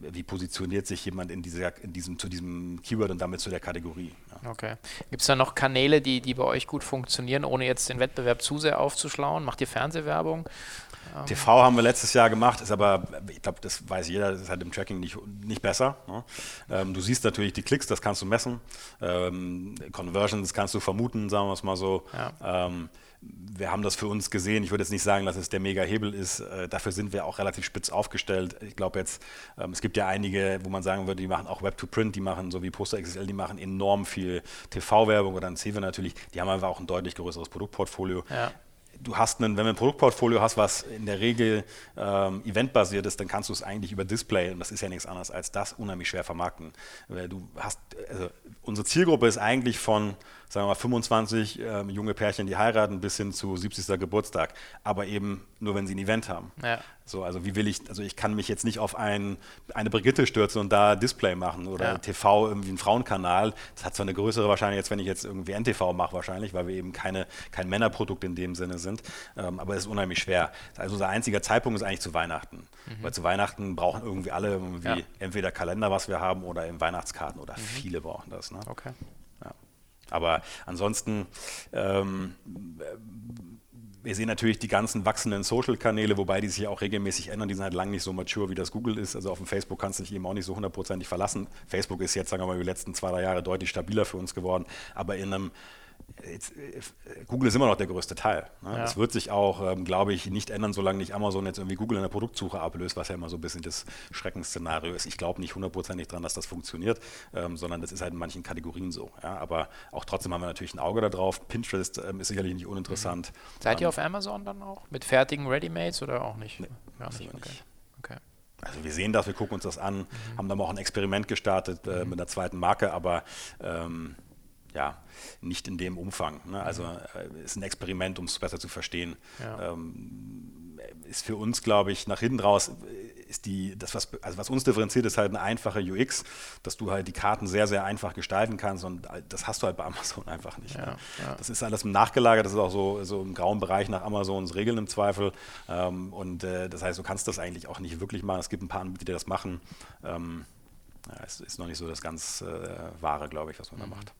wie positioniert sich jemand in, dieser, in diesem, zu diesem Keyword und damit zu der Kategorie. Ja. Okay. Gibt es da noch Kanäle, die, die bei euch gut funktionieren, ohne jetzt den Wettbewerb zu sehr aufzuschlauen? Macht ihr Fernsehwerbung? TV haben wir letztes Jahr gemacht, ist aber, ich glaube, das weiß jeder, das ist halt im Tracking nicht, nicht besser. Ne? Ähm, du siehst natürlich die Klicks, das kannst du messen. Ähm, Conversions kannst du vermuten, sagen wir es mal so. Ja. Ähm, wir haben das für uns gesehen. Ich würde jetzt nicht sagen, dass es der Mega-Hebel ist. Äh, dafür sind wir auch relativ spitz aufgestellt. Ich glaube jetzt, ähm, es gibt ja einige, wo man sagen würde, die machen auch Web-to-Print, die machen so wie Poster XL, die machen enorm viel TV-Werbung oder ein CV natürlich. Die haben einfach auch ein deutlich größeres Produktportfolio. Ja du hast einen, wenn du ein Produktportfolio hast, was in der Regel ähm, eventbasiert ist, dann kannst du es eigentlich über Display, und das ist ja nichts anderes als das, unheimlich schwer vermarkten. Du hast, also unsere Zielgruppe ist eigentlich von sagen wir mal 25 äh, junge Pärchen, die heiraten, bis hin zu 70. Geburtstag, aber eben nur, wenn sie ein Event haben. Ja. So, also wie will ich, also ich kann mich jetzt nicht auf ein, eine Brigitte stürzen und da Display machen oder ja. TV irgendwie ein Frauenkanal. Das hat zwar eine größere Wahrscheinlichkeit, als wenn ich jetzt irgendwie NTV mache wahrscheinlich, weil wir eben keine, kein Männerprodukt in dem Sinne sind, ähm, aber es ist unheimlich schwer. Also unser einziger Zeitpunkt ist eigentlich zu Weihnachten, mhm. weil zu Weihnachten brauchen irgendwie alle irgendwie ja. entweder Kalender, was wir haben, oder eben Weihnachtskarten oder mhm. viele brauchen das. Ne? Okay. Aber ansonsten, ähm, wir sehen natürlich die ganzen wachsenden Social-Kanäle, wobei die sich auch regelmäßig ändern. Die sind halt lang nicht so mature, wie das Google ist. Also auf dem Facebook kannst du dich eben auch nicht so hundertprozentig verlassen. Facebook ist jetzt, sagen wir mal, die letzten zwei, drei Jahre deutlich stabiler für uns geworden. Aber in einem Jetzt, äh, Google ist immer noch der größte Teil. Ne? Ja. Das wird sich auch, ähm, glaube ich, nicht ändern, solange nicht Amazon jetzt irgendwie Google in der Produktsuche ablöst, was ja immer so ein bisschen das Schreckensszenario ist. Ich glaube nicht hundertprozentig dran, dass das funktioniert, ähm, sondern das ist halt in manchen Kategorien so. Ja? Aber auch trotzdem haben wir natürlich ein Auge darauf. Pinterest ähm, ist sicherlich nicht uninteressant. Mhm. Seid ihr ähm, auf Amazon dann auch? Mit fertigen Readymates oder auch nicht? Nee, Gar nicht. Okay. okay. Also wir sehen das, wir gucken uns das an, mhm. haben dann auch ein Experiment gestartet äh, mhm. mit einer zweiten Marke, aber ähm, ja, nicht in dem Umfang. Ne? Also äh, ist ein Experiment, um es besser zu verstehen. Ja. Ähm, ist für uns, glaube ich, nach hinten raus, äh, ist die, das, was, also was uns differenziert, ist halt eine einfache UX, dass du halt die Karten sehr, sehr einfach gestalten kannst und das hast du halt bei Amazon einfach nicht. Ja, ne? ja. Das ist alles nachgelagert, das ist auch so, so im grauen Bereich nach Amazons Regeln im Zweifel. Ähm, und äh, das heißt, du kannst das eigentlich auch nicht wirklich machen. Es gibt ein paar Anbieter, die das machen. Ähm, es ist noch nicht so das ganz äh, Wahre, glaube ich, was man mhm. da macht.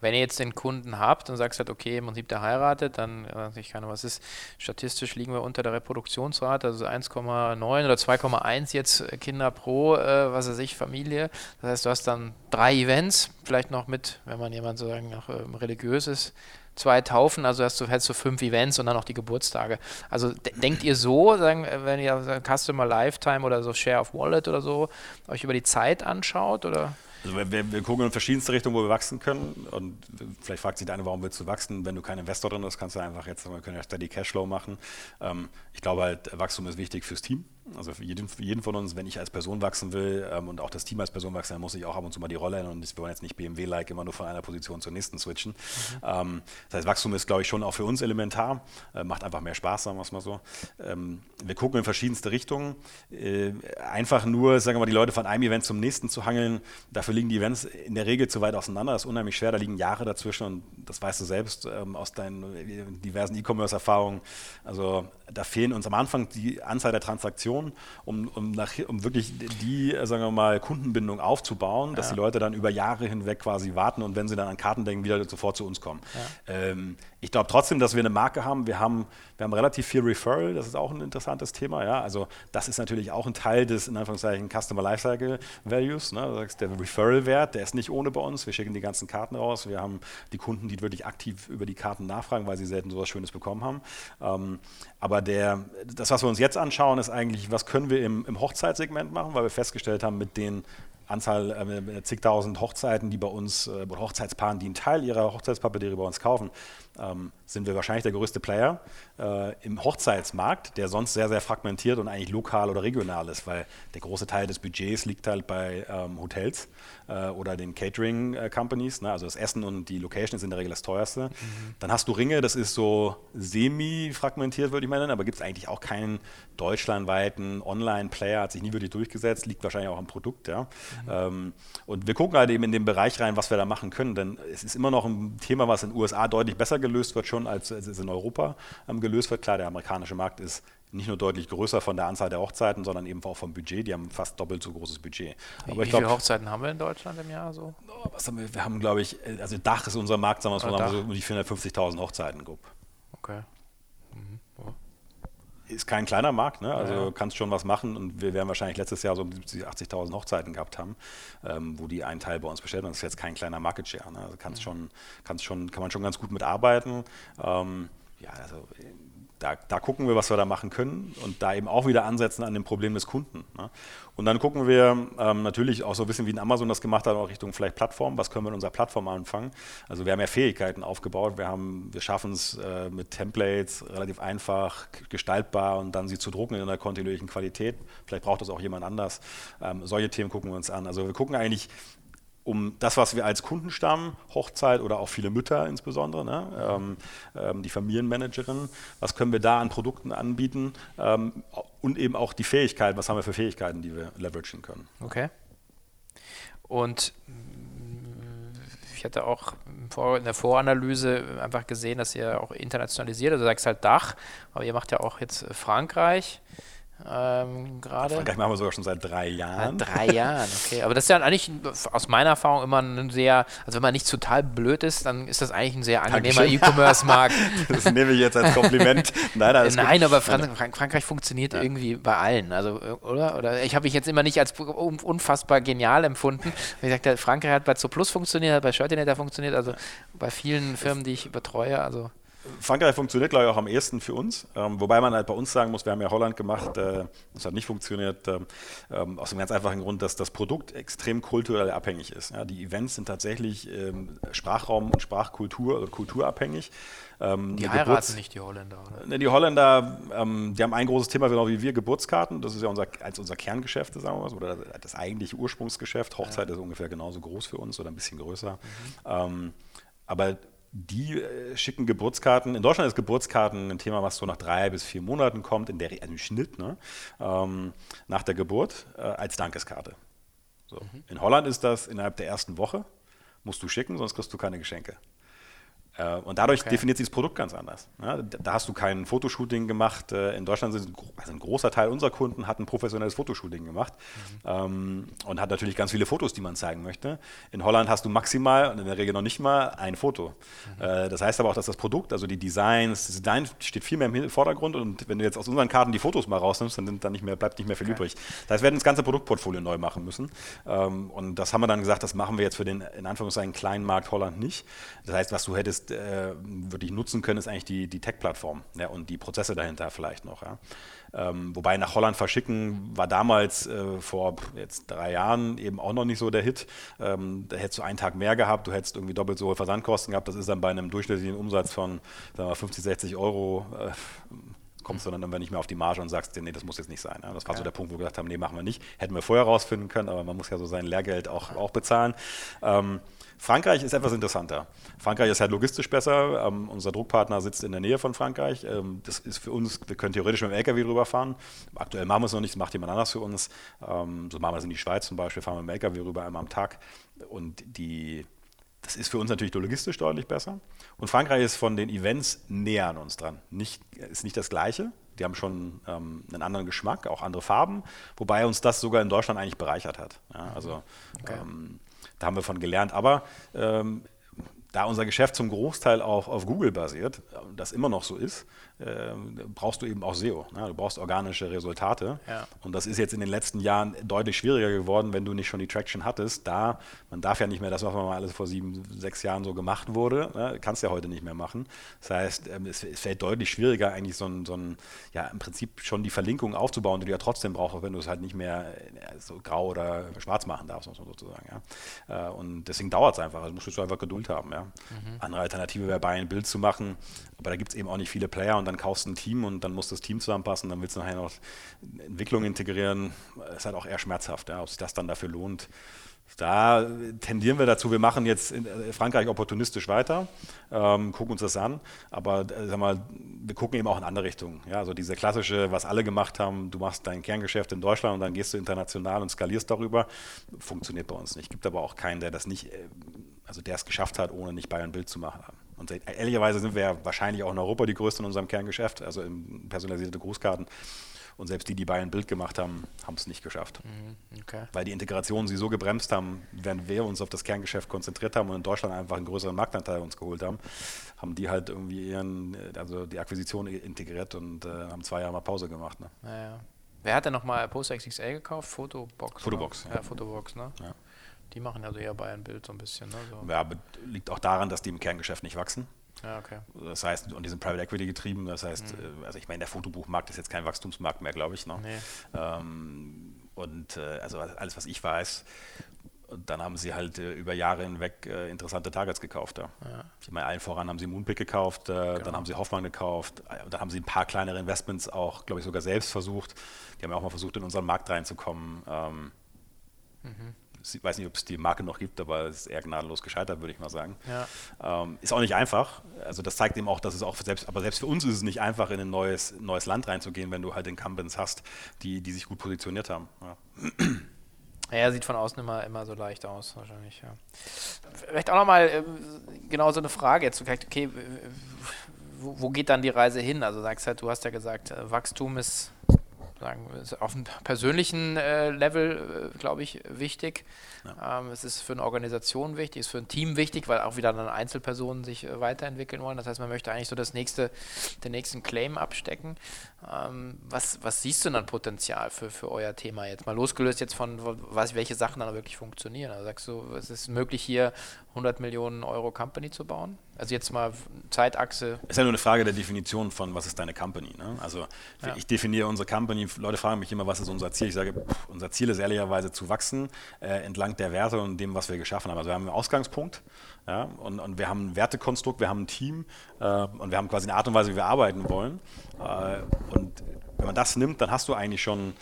Wenn ihr jetzt den Kunden habt und halt, okay, im Prinzip der heiratet, dann, äh, ich keine, was ist, statistisch liegen wir unter der Reproduktionsrate, also 1,9 oder 2,1 jetzt äh, Kinder pro, äh, was weiß ich, Familie. Das heißt, du hast dann drei Events, vielleicht noch mit, wenn man jemand sozusagen noch ähm, religiös ist, zwei Taufen, also hast du, hättest du fünf Events und dann noch die Geburtstage. Also de denkt ihr so, sagen, äh, wenn ihr Customer Lifetime oder so Share of Wallet oder so euch über die Zeit anschaut oder? Also wir, wir, gucken in verschiedenste Richtungen, wo wir wachsen können. Und vielleicht fragt sich der eine, warum willst du wachsen? Wenn du kein Investor drin bist, kannst du einfach jetzt, wir können ja Steady Cashflow machen. Ähm, ich glaube halt, Wachstum ist wichtig fürs Team. Also für jeden, für jeden von uns, wenn ich als Person wachsen will ähm, und auch das Team als Person wachsen, dann muss ich auch ab und zu mal die Rolle ändern. Und wir wollen jetzt nicht BMW-like immer nur von einer Position zur nächsten switchen. Mhm. Ähm, das heißt, Wachstum ist, glaube ich, schon auch für uns elementar. Äh, macht einfach mehr Spaß, sagen wir es mal so. Ähm, wir gucken in verschiedenste Richtungen. Äh, einfach nur, sagen wir mal, die Leute von einem Event zum nächsten zu hangeln, dafür liegen die Events in der Regel zu weit auseinander. Das ist unheimlich schwer. Da liegen Jahre dazwischen und das weißt du selbst ähm, aus deinen äh, diversen E-Commerce-Erfahrungen. Also da fehlen uns am Anfang die Anzahl der Transaktionen, um, um, nach, um wirklich die, sagen wir mal, Kundenbindung aufzubauen, dass ja. die Leute dann über Jahre hinweg quasi warten und wenn sie dann an Karten denken, wieder sofort zu uns kommen. Ja. Ähm, ich glaube trotzdem, dass wir eine Marke haben. Wir haben, wir haben relativ viel Referral, das ist auch ein interessantes Thema. Ja? Also das ist natürlich auch ein Teil des, in Anführungszeichen, Customer Lifecycle Values. Ne? Der Referral-Wert, der ist nicht ohne bei uns. Wir schicken die ganzen Karten raus. Wir haben die Kunden, die wirklich aktiv über die Karten nachfragen, weil sie selten so etwas Schönes bekommen haben. Ähm, aber der, das, was wir uns jetzt anschauen, ist eigentlich, was können wir im, im Hochzeitssegment machen, weil wir festgestellt haben, mit den Anzahl äh, zigtausend Hochzeiten, die bei uns, äh, Hochzeitspaaren, die einen Teil ihrer Hochzeitspapiere bei uns kaufen, ähm, sind wir wahrscheinlich der größte Player äh, im Hochzeitsmarkt, der sonst sehr, sehr fragmentiert und eigentlich lokal oder regional ist, weil der große Teil des Budgets liegt halt bei ähm, Hotels äh, oder den Catering-Companies. Ne? Also das Essen und die Location ist in der Regel das teuerste. Mhm. Dann hast du Ringe, das ist so semi-fragmentiert, würde ich mal nennen, aber gibt es eigentlich auch keinen deutschlandweiten Online-Player, hat sich nie wirklich durchgesetzt, liegt wahrscheinlich auch am Produkt. Ja? Mhm. Ähm, und wir gucken halt eben in den Bereich rein, was wir da machen können, denn es ist immer noch ein Thema, was in den USA deutlich besser gelöst wird schon, als es in Europa ähm, gelöst wird. Klar, der amerikanische Markt ist nicht nur deutlich größer von der Anzahl der Hochzeiten, sondern eben auch vom Budget. Die haben fast doppelt so großes Budget. Aber wie, glaub, viele Hochzeiten haben wir in Deutschland im Jahr so? Oh, was haben wir? wir haben, glaube ich, äh, also Dach ist unser Markt, sagen wir mal, so um die 450.000 Hochzeiten grob. Okay. Ist kein kleiner Markt, ne? also ja. kannst schon was machen und wir werden wahrscheinlich letztes Jahr so um 70.000, 80.000 Hochzeiten gehabt haben, ähm, wo die einen Teil bei uns bestellt haben. Das ist jetzt kein kleiner Market Share. Ne? Also kannst mhm. schon, kannst schon, kann man schon ganz gut mitarbeiten. Ähm, ja, also da, da, gucken wir, was wir da machen können und da eben auch wieder ansetzen an dem Problem des Kunden. Ne? Und dann gucken wir ähm, natürlich auch so ein bisschen, wie ein Amazon das gemacht hat, auch Richtung vielleicht Plattform. Was können wir in unserer Plattform anfangen? Also wir haben ja Fähigkeiten aufgebaut. Wir, wir schaffen es äh, mit Templates relativ einfach, gestaltbar und dann sie zu drucken in einer kontinuierlichen Qualität. Vielleicht braucht das auch jemand anders. Ähm, solche Themen gucken wir uns an. Also wir gucken eigentlich um das, was wir als Kundenstamm, Hochzeit oder auch viele Mütter insbesondere, ne, ähm, ähm, die Familienmanagerin, was können wir da an Produkten anbieten ähm, und eben auch die Fähigkeiten, was haben wir für Fähigkeiten, die wir leveragen können. Okay. Und mm, ich hatte auch in der Voranalyse einfach gesehen, dass ihr auch internationalisiert, also sagst halt Dach, aber ihr macht ja auch jetzt Frankreich. Ähm, gerade. Frankreich machen wir sogar schon seit drei Jahren. Seit drei Jahren, okay. Aber das ist ja eigentlich aus meiner Erfahrung immer ein sehr, also wenn man nicht total blöd ist, dann ist das eigentlich ein sehr angenehmer E-Commerce-Markt. das nehme ich jetzt als Kompliment. Nein, Nein aber Frank Frankreich funktioniert ja. irgendwie bei allen. Also, oder? Oder ich habe mich jetzt immer nicht als unfassbar genial empfunden. Wie gesagt, Frankreich hat bei Zooplus funktioniert, hat bei Shirtinator funktioniert, also bei vielen Firmen, die ich betreue, also. Frankreich funktioniert, glaube ich, auch am ehesten für uns. Ähm, wobei man halt bei uns sagen muss, wir haben ja Holland gemacht, äh, das hat nicht funktioniert, äh, ähm, aus dem ganz einfachen Grund, dass das Produkt extrem kulturell abhängig ist. Ja, die Events sind tatsächlich ähm, Sprachraum und Sprachkultur, also kulturabhängig. Ähm, die heiraten Geburts nicht die Holländer, oder? Ne, die Holländer, ähm, die haben ein großes Thema, genau wie wir, Geburtskarten. Das ist ja unser, als unser Kerngeschäft, sagen wir mal, oder das eigentliche Ursprungsgeschäft. Hochzeit ja. ist ungefähr genauso groß für uns oder ein bisschen größer. Mhm. Ähm, aber die äh, schicken Geburtskarten. In Deutschland ist Geburtskarten ein Thema, was so nach drei bis vier Monaten kommt, in der, also im Schnitt, ne? ähm, nach der Geburt, äh, als Dankeskarte. So. Mhm. In Holland ist das innerhalb der ersten Woche, musst du schicken, sonst kriegst du keine Geschenke. Äh, und dadurch okay. definiert sich das Produkt ganz anders. Da hast du kein Fotoshooting gemacht. Äh, in Deutschland sind also ein großer Teil unserer Kunden hat ein professionelles Fotoshooting gemacht mhm. und hat natürlich ganz viele Fotos, die man zeigen möchte. In Holland hast du maximal und in der Regel noch nicht mal ein Foto. Mhm. Äh, das heißt aber auch, dass das Produkt, also die Designs, das Design steht viel mehr im Vordergrund und wenn du jetzt aus unseren Karten die Fotos mal rausnimmst, dann, dann nicht mehr, bleibt nicht mehr viel okay. übrig. Das heißt, wir werden das ganze Produktportfolio neu machen müssen. Ähm, und das haben wir dann gesagt, das machen wir jetzt für den in Anführungszeichen kleinen Markt Holland nicht. Das heißt, was du hättest äh, wirklich nutzen können, ist eigentlich die, die Tech-Plattform ja, und die Prozesse dahinter vielleicht noch. Ja. Ähm, wobei nach Holland verschicken war damals äh, vor jetzt drei Jahren eben auch noch nicht so der Hit. Ähm, da hättest du einen Tag mehr gehabt, du hättest irgendwie doppelt so hohe Versandkosten gehabt. Das ist dann bei einem durchschnittlichen Umsatz von sagen wir, 50, 60 Euro. Äh, kommst du dann aber nicht mehr auf die Marge und sagst, nee, das muss jetzt nicht sein. Das war ja. so der Punkt, wo wir gesagt haben, nee, machen wir nicht. Hätten wir vorher rausfinden können, aber man muss ja so sein Lehrgeld auch, auch bezahlen. Ähm, Frankreich ist etwas interessanter. Frankreich ist halt logistisch besser. Ähm, unser Druckpartner sitzt in der Nähe von Frankreich. Ähm, das ist für uns, wir können theoretisch mit dem LKW rüberfahren. Aktuell machen wir es noch nicht, das macht jemand anders für uns. Ähm, so machen wir es in die Schweiz zum Beispiel, fahren wir mit dem LKW rüber einmal am Tag. Und die, das ist für uns natürlich logistisch deutlich besser. Und Frankreich ist von den Events näher an uns dran. Nicht, ist nicht das Gleiche. Die haben schon ähm, einen anderen Geschmack, auch andere Farben, wobei uns das sogar in Deutschland eigentlich bereichert hat. Ja, also okay. ähm, da haben wir von gelernt. Aber ähm, da unser Geschäft zum Großteil auch auf Google basiert, das immer noch so ist, äh, brauchst du eben auch SEO. Ne? Du brauchst organische Resultate. Ja. Und das ist jetzt in den letzten Jahren deutlich schwieriger geworden, wenn du nicht schon die Traction hattest. Da, man darf ja nicht mehr das, was mal alles vor sieben, sechs Jahren so gemacht wurde, ne? kannst ja heute nicht mehr machen. Das heißt, ähm, es, es, fällt deutlich schwieriger, eigentlich so ein, so ein, ja, im Prinzip schon die Verlinkung aufzubauen, die du ja trotzdem brauchst, wenn du es halt nicht mehr äh, so grau oder schwarz machen darfst, sozusagen. Ja? Äh, und deswegen dauert es einfach. Also musst du einfach Geduld haben. Ja? Mhm. Andere Alternative wäre, bei ein Bild zu machen. Aber da gibt es eben auch nicht viele Player und dann kaufst du ein Team und dann muss das Team zusammenpassen, dann willst du nachher noch Entwicklung integrieren. Das ist halt auch eher schmerzhaft, ja, ob sich das dann dafür lohnt. Da tendieren wir dazu, wir machen jetzt in äh, Frankreich opportunistisch weiter, ähm, gucken uns das an, aber äh, sag mal, wir gucken eben auch in andere Richtungen. Ja, also diese klassische, was alle gemacht haben, du machst dein Kerngeschäft in Deutschland und dann gehst du international und skalierst darüber, funktioniert bei uns nicht. Gibt aber auch keinen, der das nicht, äh, also der es geschafft hat, ohne nicht Bayern Bild zu machen. Und ehrlicherweise sind wir ja wahrscheinlich auch in Europa die Größten in unserem Kerngeschäft, also in personalisierte Grußkarten. Und selbst die, die Bayern Bild gemacht haben, haben es nicht geschafft. Mhm, okay. Weil die Integrationen sie so gebremst haben, während wir uns auf das Kerngeschäft konzentriert haben und in Deutschland einfach einen größeren Marktanteil uns geholt haben, haben die halt irgendwie ihren, also die Akquisition integriert und äh, haben zwei Jahre mal Pause gemacht. Ne? Ja, ja. Wer hat denn nochmal Post XXL gekauft? Fotobox. Fotobox. Ja, ja, Fotobox, ne? Die machen also eher Bayern Bild so ein bisschen. Ne? So. Ja, liegt auch daran, dass die im Kerngeschäft nicht wachsen. Ja, okay. Das heißt, und die sind Private Equity getrieben, das heißt, mhm. also ich meine, der Fotobuchmarkt ist jetzt kein Wachstumsmarkt mehr, glaube ich. Ne? Nee. Ähm, und äh, also alles, was ich weiß, und dann haben sie halt äh, über Jahre hinweg äh, interessante Targets gekauft. Ja. ja. Ich meine, allen voran haben sie Moonpick gekauft, äh, genau. dann haben sie Hoffmann gekauft, äh, dann haben sie ein paar kleinere Investments auch, glaube ich, sogar selbst versucht. Die haben ja auch mal versucht, in unseren Markt reinzukommen. Ähm, mhm. Ich weiß nicht, ob es die Marke noch gibt, aber es ist eher gnadenlos gescheitert, würde ich mal sagen. Ja. Ähm, ist auch nicht einfach. Also das zeigt eben auch, dass es auch selbst, aber selbst für uns ist es nicht einfach, in ein neues, neues Land reinzugehen, wenn du halt Incumbents hast, die, die sich gut positioniert haben. Ja. Ja, sieht von außen immer, immer so leicht aus, wahrscheinlich, ja. Vielleicht auch nochmal äh, genau so eine Frage jetzt. Okay, wo, wo, geht dann die Reise hin? Also sagst halt, du hast ja gesagt, äh, Wachstum ist sagen, ist auf einem persönlichen äh, Level, äh, glaube ich, wichtig. Ja. Ähm, es ist für eine Organisation wichtig, es ist für ein Team wichtig, weil auch wieder dann Einzelpersonen sich äh, weiterentwickeln wollen. Das heißt, man möchte eigentlich so das nächste, den nächsten Claim abstecken. Ähm, was, was siehst du dann Potenzial für, für euer Thema jetzt? Mal losgelöst jetzt von, was, welche Sachen dann wirklich funktionieren. Also sagst du, es ist möglich, hier 100 Millionen Euro Company zu bauen? Also jetzt mal Zeitachse. Es ist ja nur eine Frage der Definition von, was ist deine Company. Ne? Also ja. ich definiere unsere Company, Leute fragen mich immer, was ist unser Ziel? Ich sage, pff, unser Ziel ist ehrlicherweise zu wachsen äh, entlang der Werte und dem, was wir geschaffen haben. Also wir haben einen Ausgangspunkt ja, und, und wir haben ein Wertekonstrukt, wir haben ein Team äh, und wir haben quasi eine Art und Weise, wie wir arbeiten wollen. Äh, und wenn man das nimmt, dann hast du eigentlich schon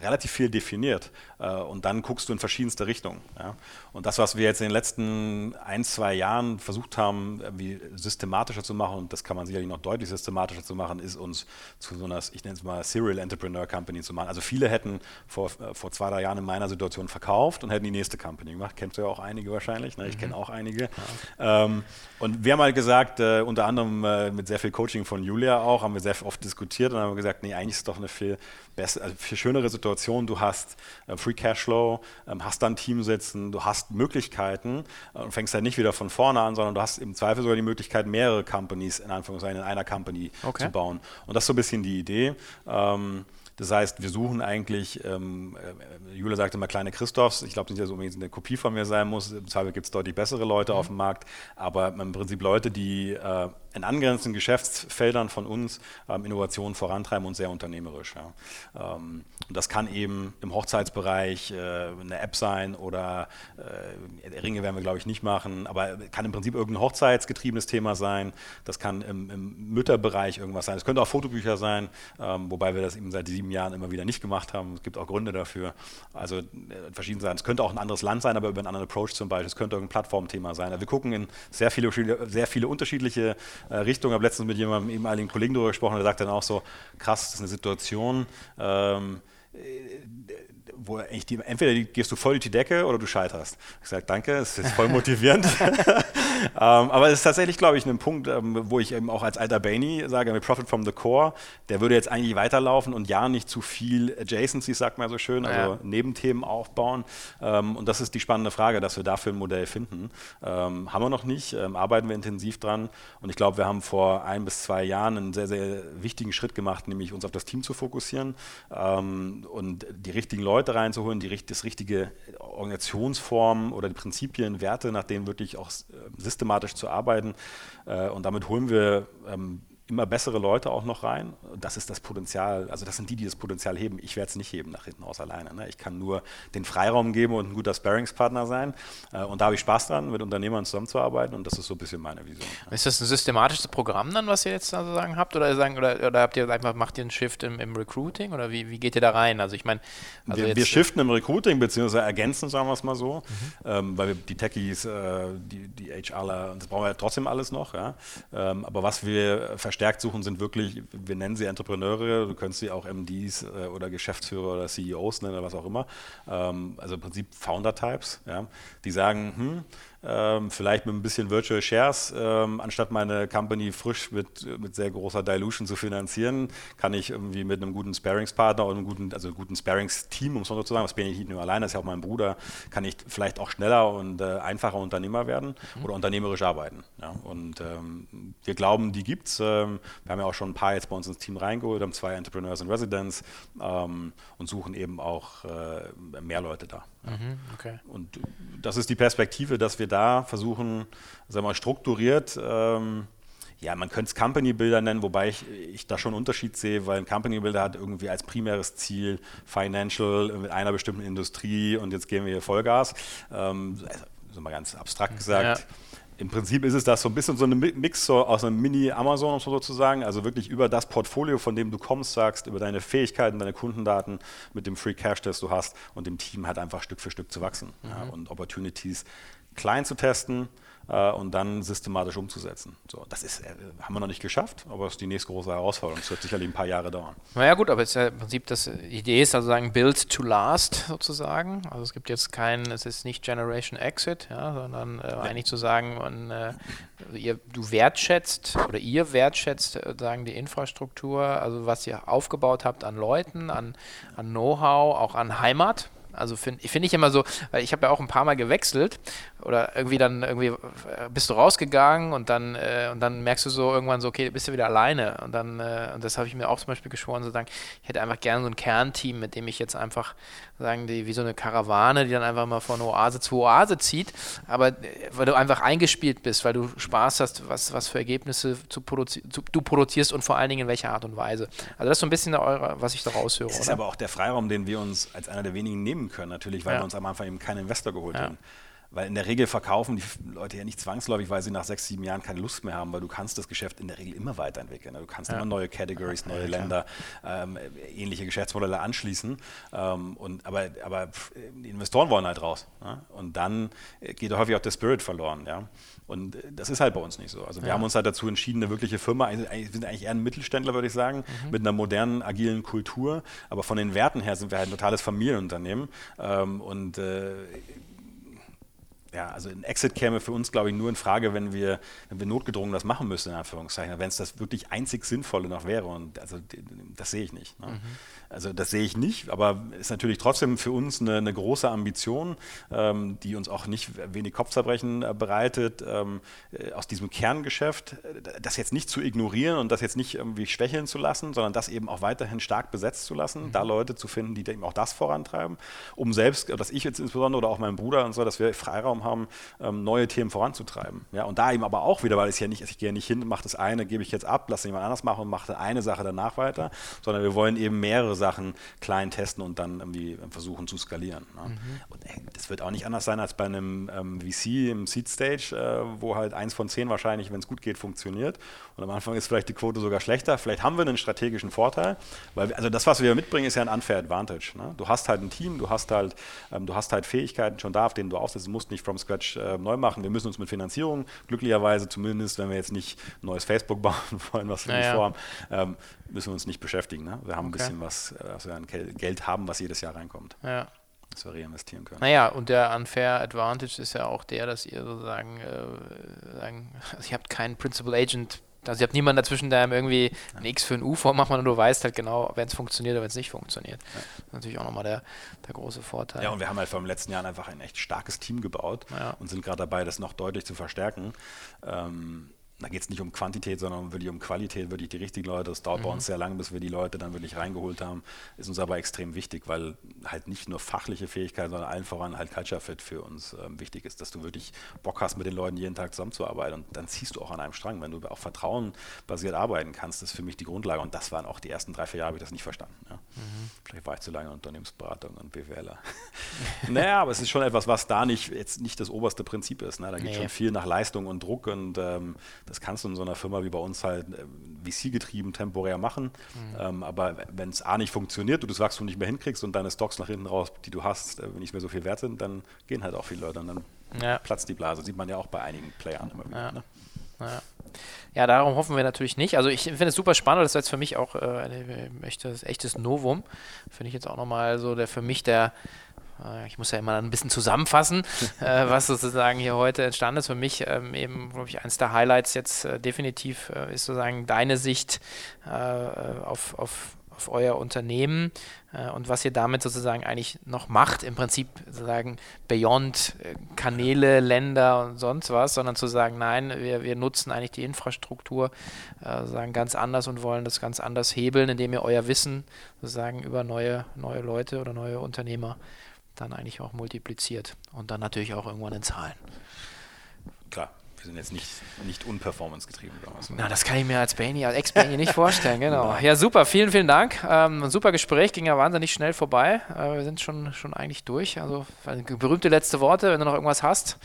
relativ viel definiert und dann guckst du in verschiedenste Richtungen. Ja? Und das, was wir jetzt in den letzten ein, zwei Jahren versucht haben, wie systematischer zu machen, und das kann man sicherlich noch deutlich systematischer zu machen, ist uns zu so einer, ich nenne es mal Serial Entrepreneur Company zu machen. Also viele hätten vor, äh, vor zwei, drei Jahren in meiner Situation verkauft und hätten die nächste Company gemacht. Kennst du ja auch einige wahrscheinlich, ne? ich mhm. kenne auch einige. Ja. Ähm, und wir haben halt gesagt, äh, unter anderem äh, mit sehr viel Coaching von Julia auch, haben wir sehr oft diskutiert und haben gesagt, nee, eigentlich ist es doch eine viel, bessere, also viel schönere Situation. Du hast äh, Free Cashflow, ähm, hast dann Team sitzen, du hast Möglichkeiten äh, und fängst dann nicht wieder von vorne an, sondern du hast im Zweifel sogar die Möglichkeit, mehrere Companies in Anführungszeichen in einer Company okay. zu bauen. Und das ist so ein bisschen die Idee. Ähm, das heißt, wir suchen eigentlich, ähm, äh, Julia sagte mal kleine Christophs, ich glaube nicht, dass es unbedingt eine Kopie von mir sein muss, im Zweifel gibt es deutlich bessere Leute mhm. auf dem Markt, aber im Prinzip Leute, die äh, in angrenzenden Geschäftsfeldern von uns ähm, Innovationen vorantreiben und sehr unternehmerisch. Ja. Ähm, und das kann eben im Hochzeitsbereich äh, eine App sein oder äh, Ringe werden wir, glaube ich, nicht machen, aber kann im Prinzip irgendein hochzeitsgetriebenes Thema sein. Das kann im, im Mütterbereich irgendwas sein. Es könnte auch Fotobücher sein, ähm, wobei wir das eben seit sieben Jahren immer wieder nicht gemacht haben. Es gibt auch Gründe dafür. Also äh, verschieden sein. Es könnte auch ein anderes Land sein, aber über einen anderen Approach zum Beispiel. Es könnte irgendein Plattformthema sein. Also wir gucken in sehr viele, sehr viele unterschiedliche äh, Richtungen. Ich habe letztens mit jemandem ehemaligen Kollegen darüber gesprochen, der sagt dann auch so, krass, das ist eine Situation, ähm, wo eigentlich die, entweder gehst du voll durch die Decke oder du scheiterst. Ich sage, danke, es ist voll motivierend. ähm, aber es ist tatsächlich, glaube ich, ein Punkt, ähm, wo ich eben auch als alter Bainey sage, mit Profit from the Core, der würde jetzt eigentlich weiterlaufen und ja nicht zu viel Adjacencies, sagt man so schön, also ja. Nebenthemen aufbauen. Ähm, und das ist die spannende Frage, dass wir dafür ein Modell finden. Ähm, haben wir noch nicht, ähm, arbeiten wir intensiv dran. Und ich glaube, wir haben vor ein bis zwei Jahren einen sehr, sehr wichtigen Schritt gemacht, nämlich uns auf das Team zu fokussieren ähm, und die richtigen Leute reinzuholen, die das richtige Organisationsform oder die Prinzipien, Werte, nach denen wirklich auch äh, systematisch zu arbeiten. Äh, und damit holen wir ähm, immer bessere Leute auch noch rein. Das ist das Potenzial, also das sind die, die das Potenzial heben. Ich werde es nicht heben nach hinten aus alleine. Ne? Ich kann nur den Freiraum geben und ein guter Sparringspartner sein. Äh, und da habe ich Spaß dran, mit Unternehmern zusammenzuarbeiten und das ist so ein bisschen meine Vision. Ist das ein systematisches Programm dann, was ihr jetzt sozusagen habt? Oder, sagen, oder, oder habt ihr einfach, macht ihr einen Shift im, im Recruiting oder wie, wie geht ihr da rein? Also ich meine, also wir, wir, shiften im Recruiting, beziehungsweise ergänzen, sagen wir es mal so, mhm. ähm, weil wir die Techies, äh, die, die HRler, das brauchen wir ja trotzdem alles noch. Ja? Ähm, aber was wir verstärkt suchen, sind wirklich, wir nennen sie Entrepreneure, du könntest sie auch MDs äh, oder Geschäftsführer oder CEOs nennen oder was auch immer. Ähm, also im Prinzip Founder-Types, ja, die sagen, hm, ähm, vielleicht mit ein bisschen Virtual Shares, ähm, anstatt meine Company frisch mit, mit sehr großer Dilution zu finanzieren, kann ich irgendwie mit einem guten Sparingspartner oder einem guten, also einem guten Sparings-Team, um es so zu sagen, das bin ich nicht nur alleine, das ist ja auch mein Bruder, kann ich vielleicht auch schneller und äh, einfacher Unternehmer werden mhm. oder unternehmerisch arbeiten. Ja? Und ähm, wir glauben, die gibt es. Ähm, wir haben ja auch schon ein paar jetzt bei uns ins Team reingeholt, haben zwei Entrepreneurs in Residence ähm, und suchen eben auch äh, mehr Leute da. Mhm, okay. Und das ist die Perspektive, dass wir da versuchen, sagen wir mal, strukturiert ähm, ja, man könnte es Company Builder nennen, wobei ich, ich da schon einen Unterschied sehe, weil ein Company Builder hat irgendwie als primäres Ziel Financial mit einer bestimmten Industrie und jetzt gehen wir hier Vollgas. Ähm, also, so mal ganz abstrakt gesagt. Ja im Prinzip ist es das so ein bisschen so ein Mix aus einem Mini-Amazon sozusagen, also wirklich über das Portfolio, von dem du kommst, sagst, über deine Fähigkeiten, deine Kundendaten mit dem Free Cash, das du hast und dem Team halt einfach Stück für Stück zu wachsen mhm. ja, und Opportunities klein zu testen, äh, und dann systematisch umzusetzen. So, das ist, äh, haben wir noch nicht geschafft, aber es ist die nächste große Herausforderung. Es wird sicherlich ein paar Jahre dauern. Naja gut, aber es ist ja im Prinzip das, die Idee ist also sagen Build to Last sozusagen. Also es gibt jetzt keinen, es ist nicht Generation Exit, ja, sondern äh, eigentlich zu sagen, man, also ihr, du wertschätzt oder ihr wertschätzt äh, sagen die Infrastruktur, also was ihr aufgebaut habt an Leuten, an, an Know-how, auch an Heimat. Also finde find ich immer so, weil ich habe ja auch ein paar Mal gewechselt oder irgendwie dann irgendwie äh, bist du rausgegangen und dann äh, und dann merkst du so irgendwann so, okay, bist du wieder alleine. Und dann äh, und das habe ich mir auch zum Beispiel geschworen, so sagen, ich hätte einfach gerne so ein Kernteam, mit dem ich jetzt einfach sagen die wie so eine Karawane, die dann einfach mal von Oase zu Oase zieht, aber äh, weil du einfach eingespielt bist, weil du Spaß hast, was was für Ergebnisse zu produzi zu, du produzierst und vor allen Dingen in welcher Art und Weise. Also das ist so ein bisschen eure, was ich da raushöre. Das ist oder? aber auch der Freiraum, den wir uns als einer der wenigen nehmen können, natürlich, weil ja. wir uns am Anfang eben keinen Investor geholt ja. haben. Weil in der Regel verkaufen die Leute ja nicht zwangsläufig, weil sie nach sechs, sieben Jahren keine Lust mehr haben, weil du kannst das Geschäft in der Regel immer weiterentwickeln. Du kannst ja. immer neue Categories, neue ja, Länder, ähm, ähnliche Geschäftsmodelle anschließen. Ähm, und, aber, aber die Investoren wollen halt raus. Ja? Und dann geht häufig auch der Spirit verloren. Ja? Und das ist halt bei uns nicht so. Also wir haben uns halt dazu entschieden, eine wirkliche Firma, wir sind eigentlich eher ein Mittelständler, würde ich sagen, mhm. mit einer modernen, agilen Kultur. Aber von den Werten her sind wir halt ein totales Familienunternehmen. Ähm, und äh, ja, also ein Exit käme für uns, glaube ich, nur in Frage, wenn wir, wenn wir notgedrungen das machen müssen, in Anführungszeichen, wenn es das wirklich einzig Sinnvolle noch wäre. Und also das sehe ich nicht. Ne? Mhm. Also das sehe ich nicht, aber ist natürlich trotzdem für uns eine, eine große Ambition, ähm, die uns auch nicht wenig Kopfzerbrechen äh, bereitet, ähm, äh, aus diesem Kerngeschäft, äh, das jetzt nicht zu ignorieren und das jetzt nicht irgendwie schwächeln zu lassen, sondern das eben auch weiterhin stark besetzt zu lassen, mhm. da Leute zu finden, die eben auch das vorantreiben, um selbst, dass ich jetzt insbesondere oder auch mein Bruder und so, dass wir Freiraum haben, ähm, neue Themen voranzutreiben. Ja, und da eben aber auch wieder, weil es ja nicht, ich gehe nicht hin, mache das eine, gebe ich jetzt ab, lasse jemand anders machen und mache eine Sache danach weiter, sondern wir wollen eben mehrere Sachen Sachen klein testen und dann irgendwie versuchen zu skalieren. Ne? Mhm. Und ey, das wird auch nicht anders sein als bei einem ähm, VC im Seed Stage, äh, wo halt eins von zehn wahrscheinlich, wenn es gut geht, funktioniert. Und am Anfang ist vielleicht die Quote sogar schlechter. Vielleicht haben wir einen strategischen Vorteil, weil wir, also das, was wir mitbringen, ist ja ein unfair Advantage. Ne? Du hast halt ein Team, du hast halt, ähm, du hast halt Fähigkeiten schon da, auf denen du aufsetzt. Du musst nicht from scratch äh, neu machen. Wir müssen uns mit Finanzierung glücklicherweise zumindest, wenn wir jetzt nicht ein neues Facebook bauen wollen, was wir naja. nicht vorhaben, ähm, müssen wir uns nicht beschäftigen. Ne? Wir haben okay. ein bisschen was, also ein Geld haben, was jedes Jahr reinkommt. Ja. Das wir reinvestieren können. Naja, und der Unfair Advantage ist ja auch der, dass ihr sozusagen, äh, sagen, also ihr habt keinen Principal Agent also ihr habt niemanden dazwischen, der irgendwie ein X für ein U vormacht, sondern du weißt halt genau, wenn es funktioniert oder wenn es nicht funktioniert. Ja. Das ist natürlich auch nochmal der, der große Vorteil. Ja, und wir haben halt vor den letzten Jahren einfach ein echt starkes Team gebaut ja. und sind gerade dabei, das noch deutlich zu verstärken. Ähm, da geht es nicht um Quantität, sondern wirklich um Qualität, wirklich die richtigen Leute. Das dauert mhm. bei uns sehr lange, bis wir die Leute dann wirklich reingeholt haben. Ist uns aber extrem wichtig, weil halt nicht nur fachliche Fähigkeit, sondern allen voran halt Culture Fit für uns ähm, wichtig ist, dass du wirklich Bock hast, mit den Leuten jeden Tag zusammenzuarbeiten. Und dann ziehst du auch an einem Strang. Wenn du auch Vertrauen basiert arbeiten kannst, ist für mich die Grundlage. Und das waren auch die ersten drei, vier Jahre, habe ich das nicht verstanden. Ja. Mhm. Vielleicht war ich zu lange in Unternehmensberatung und BWLer. naja, aber es ist schon etwas, was da nicht jetzt nicht das oberste Prinzip ist. Ne? Da geht nee. schon viel nach Leistung und Druck und ähm, das kannst du in so einer Firma wie bei uns halt äh, VC-getrieben temporär machen. Mhm. Ähm, aber wenn es A nicht funktioniert, du das Wachstum nicht mehr hinkriegst und deine Stocks nach hinten raus, die du hast, äh, nicht mehr so viel wert sind, dann gehen halt auch viele Leute und dann ja. platzt die Blase. Sieht man ja auch bei einigen Playern immer wieder. Ja. Ne? Ja. ja. darum hoffen wir natürlich nicht. Also ich finde es super spannend, das ist jetzt für mich auch äh, ein echtes, echtes Novum. Finde ich jetzt auch nochmal so der für mich der äh, ich muss ja immer ein bisschen zusammenfassen, äh, was sozusagen hier heute entstanden ist. Für mich ähm, eben, glaube ich, eines der Highlights jetzt äh, definitiv äh, ist sozusagen deine Sicht äh, auf, auf, auf euer Unternehmen äh, und was ihr damit sozusagen eigentlich noch macht, im Prinzip sozusagen beyond Kanäle, Länder und sonst was, sondern zu sagen, nein, wir, wir nutzen eigentlich die Infrastruktur sozusagen ganz anders und wollen das ganz anders hebeln, indem ihr euer Wissen sozusagen über neue, neue Leute oder neue Unternehmer dann eigentlich auch multipliziert und dann natürlich auch irgendwann in Zahlen. Klar, wir sind jetzt nicht, nicht unperformance getrieben. Na, das kann ich mir als Baini, als Ex-Baini nicht vorstellen, genau. Ja, super, vielen, vielen Dank. Ähm, ein super Gespräch, ging ja wahnsinnig schnell vorbei. Äh, wir sind schon, schon eigentlich durch. Also berühmte letzte Worte, wenn du noch irgendwas hast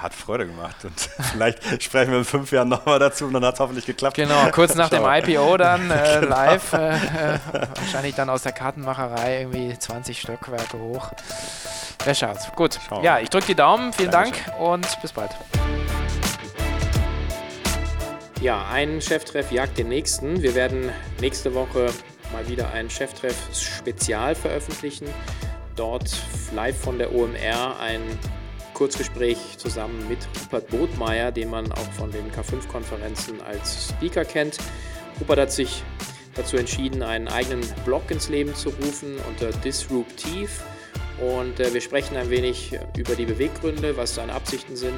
hat Freude gemacht. Und vielleicht sprechen wir in fünf Jahren nochmal dazu und dann hat es hoffentlich geklappt. Genau, kurz nach dem IPO dann äh, genau. live. Äh, äh, wahrscheinlich dann aus der Kartenmacherei irgendwie 20 Stockwerke hoch. Wer schaut's? Gut. Schauen. Ja, ich drücke die Daumen. Vielen Dankeschön. Dank und bis bald. Ja, ein Cheftreff jagt den nächsten. Wir werden nächste Woche mal wieder ein Cheftreff-Spezial veröffentlichen. Dort live von der OMR ein Kurzgespräch zusammen mit Rupert Botmeier, den man auch von den K5-Konferenzen als Speaker kennt. Rupert hat sich dazu entschieden, einen eigenen Blog ins Leben zu rufen unter Disruptive. Und äh, wir sprechen ein wenig über die Beweggründe, was seine Absichten sind,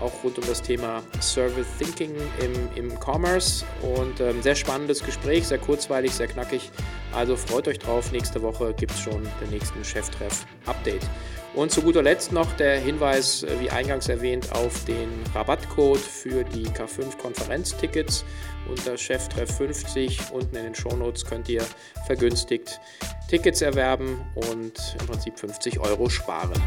auch rund um das Thema Service Thinking im, im Commerce. Und ähm, sehr spannendes Gespräch, sehr kurzweilig, sehr knackig. Also freut euch drauf, nächste Woche gibt es schon den nächsten Cheftreff-Update. Und zu guter Letzt noch der Hinweis, äh, wie eingangs erwähnt, auf den Rabattcode für die K5-Konferenztickets unter Cheftreff 50. Unten in den Shownotes könnt ihr vergünstigt Tickets erwerben und im Prinzip 50 Euro sparen.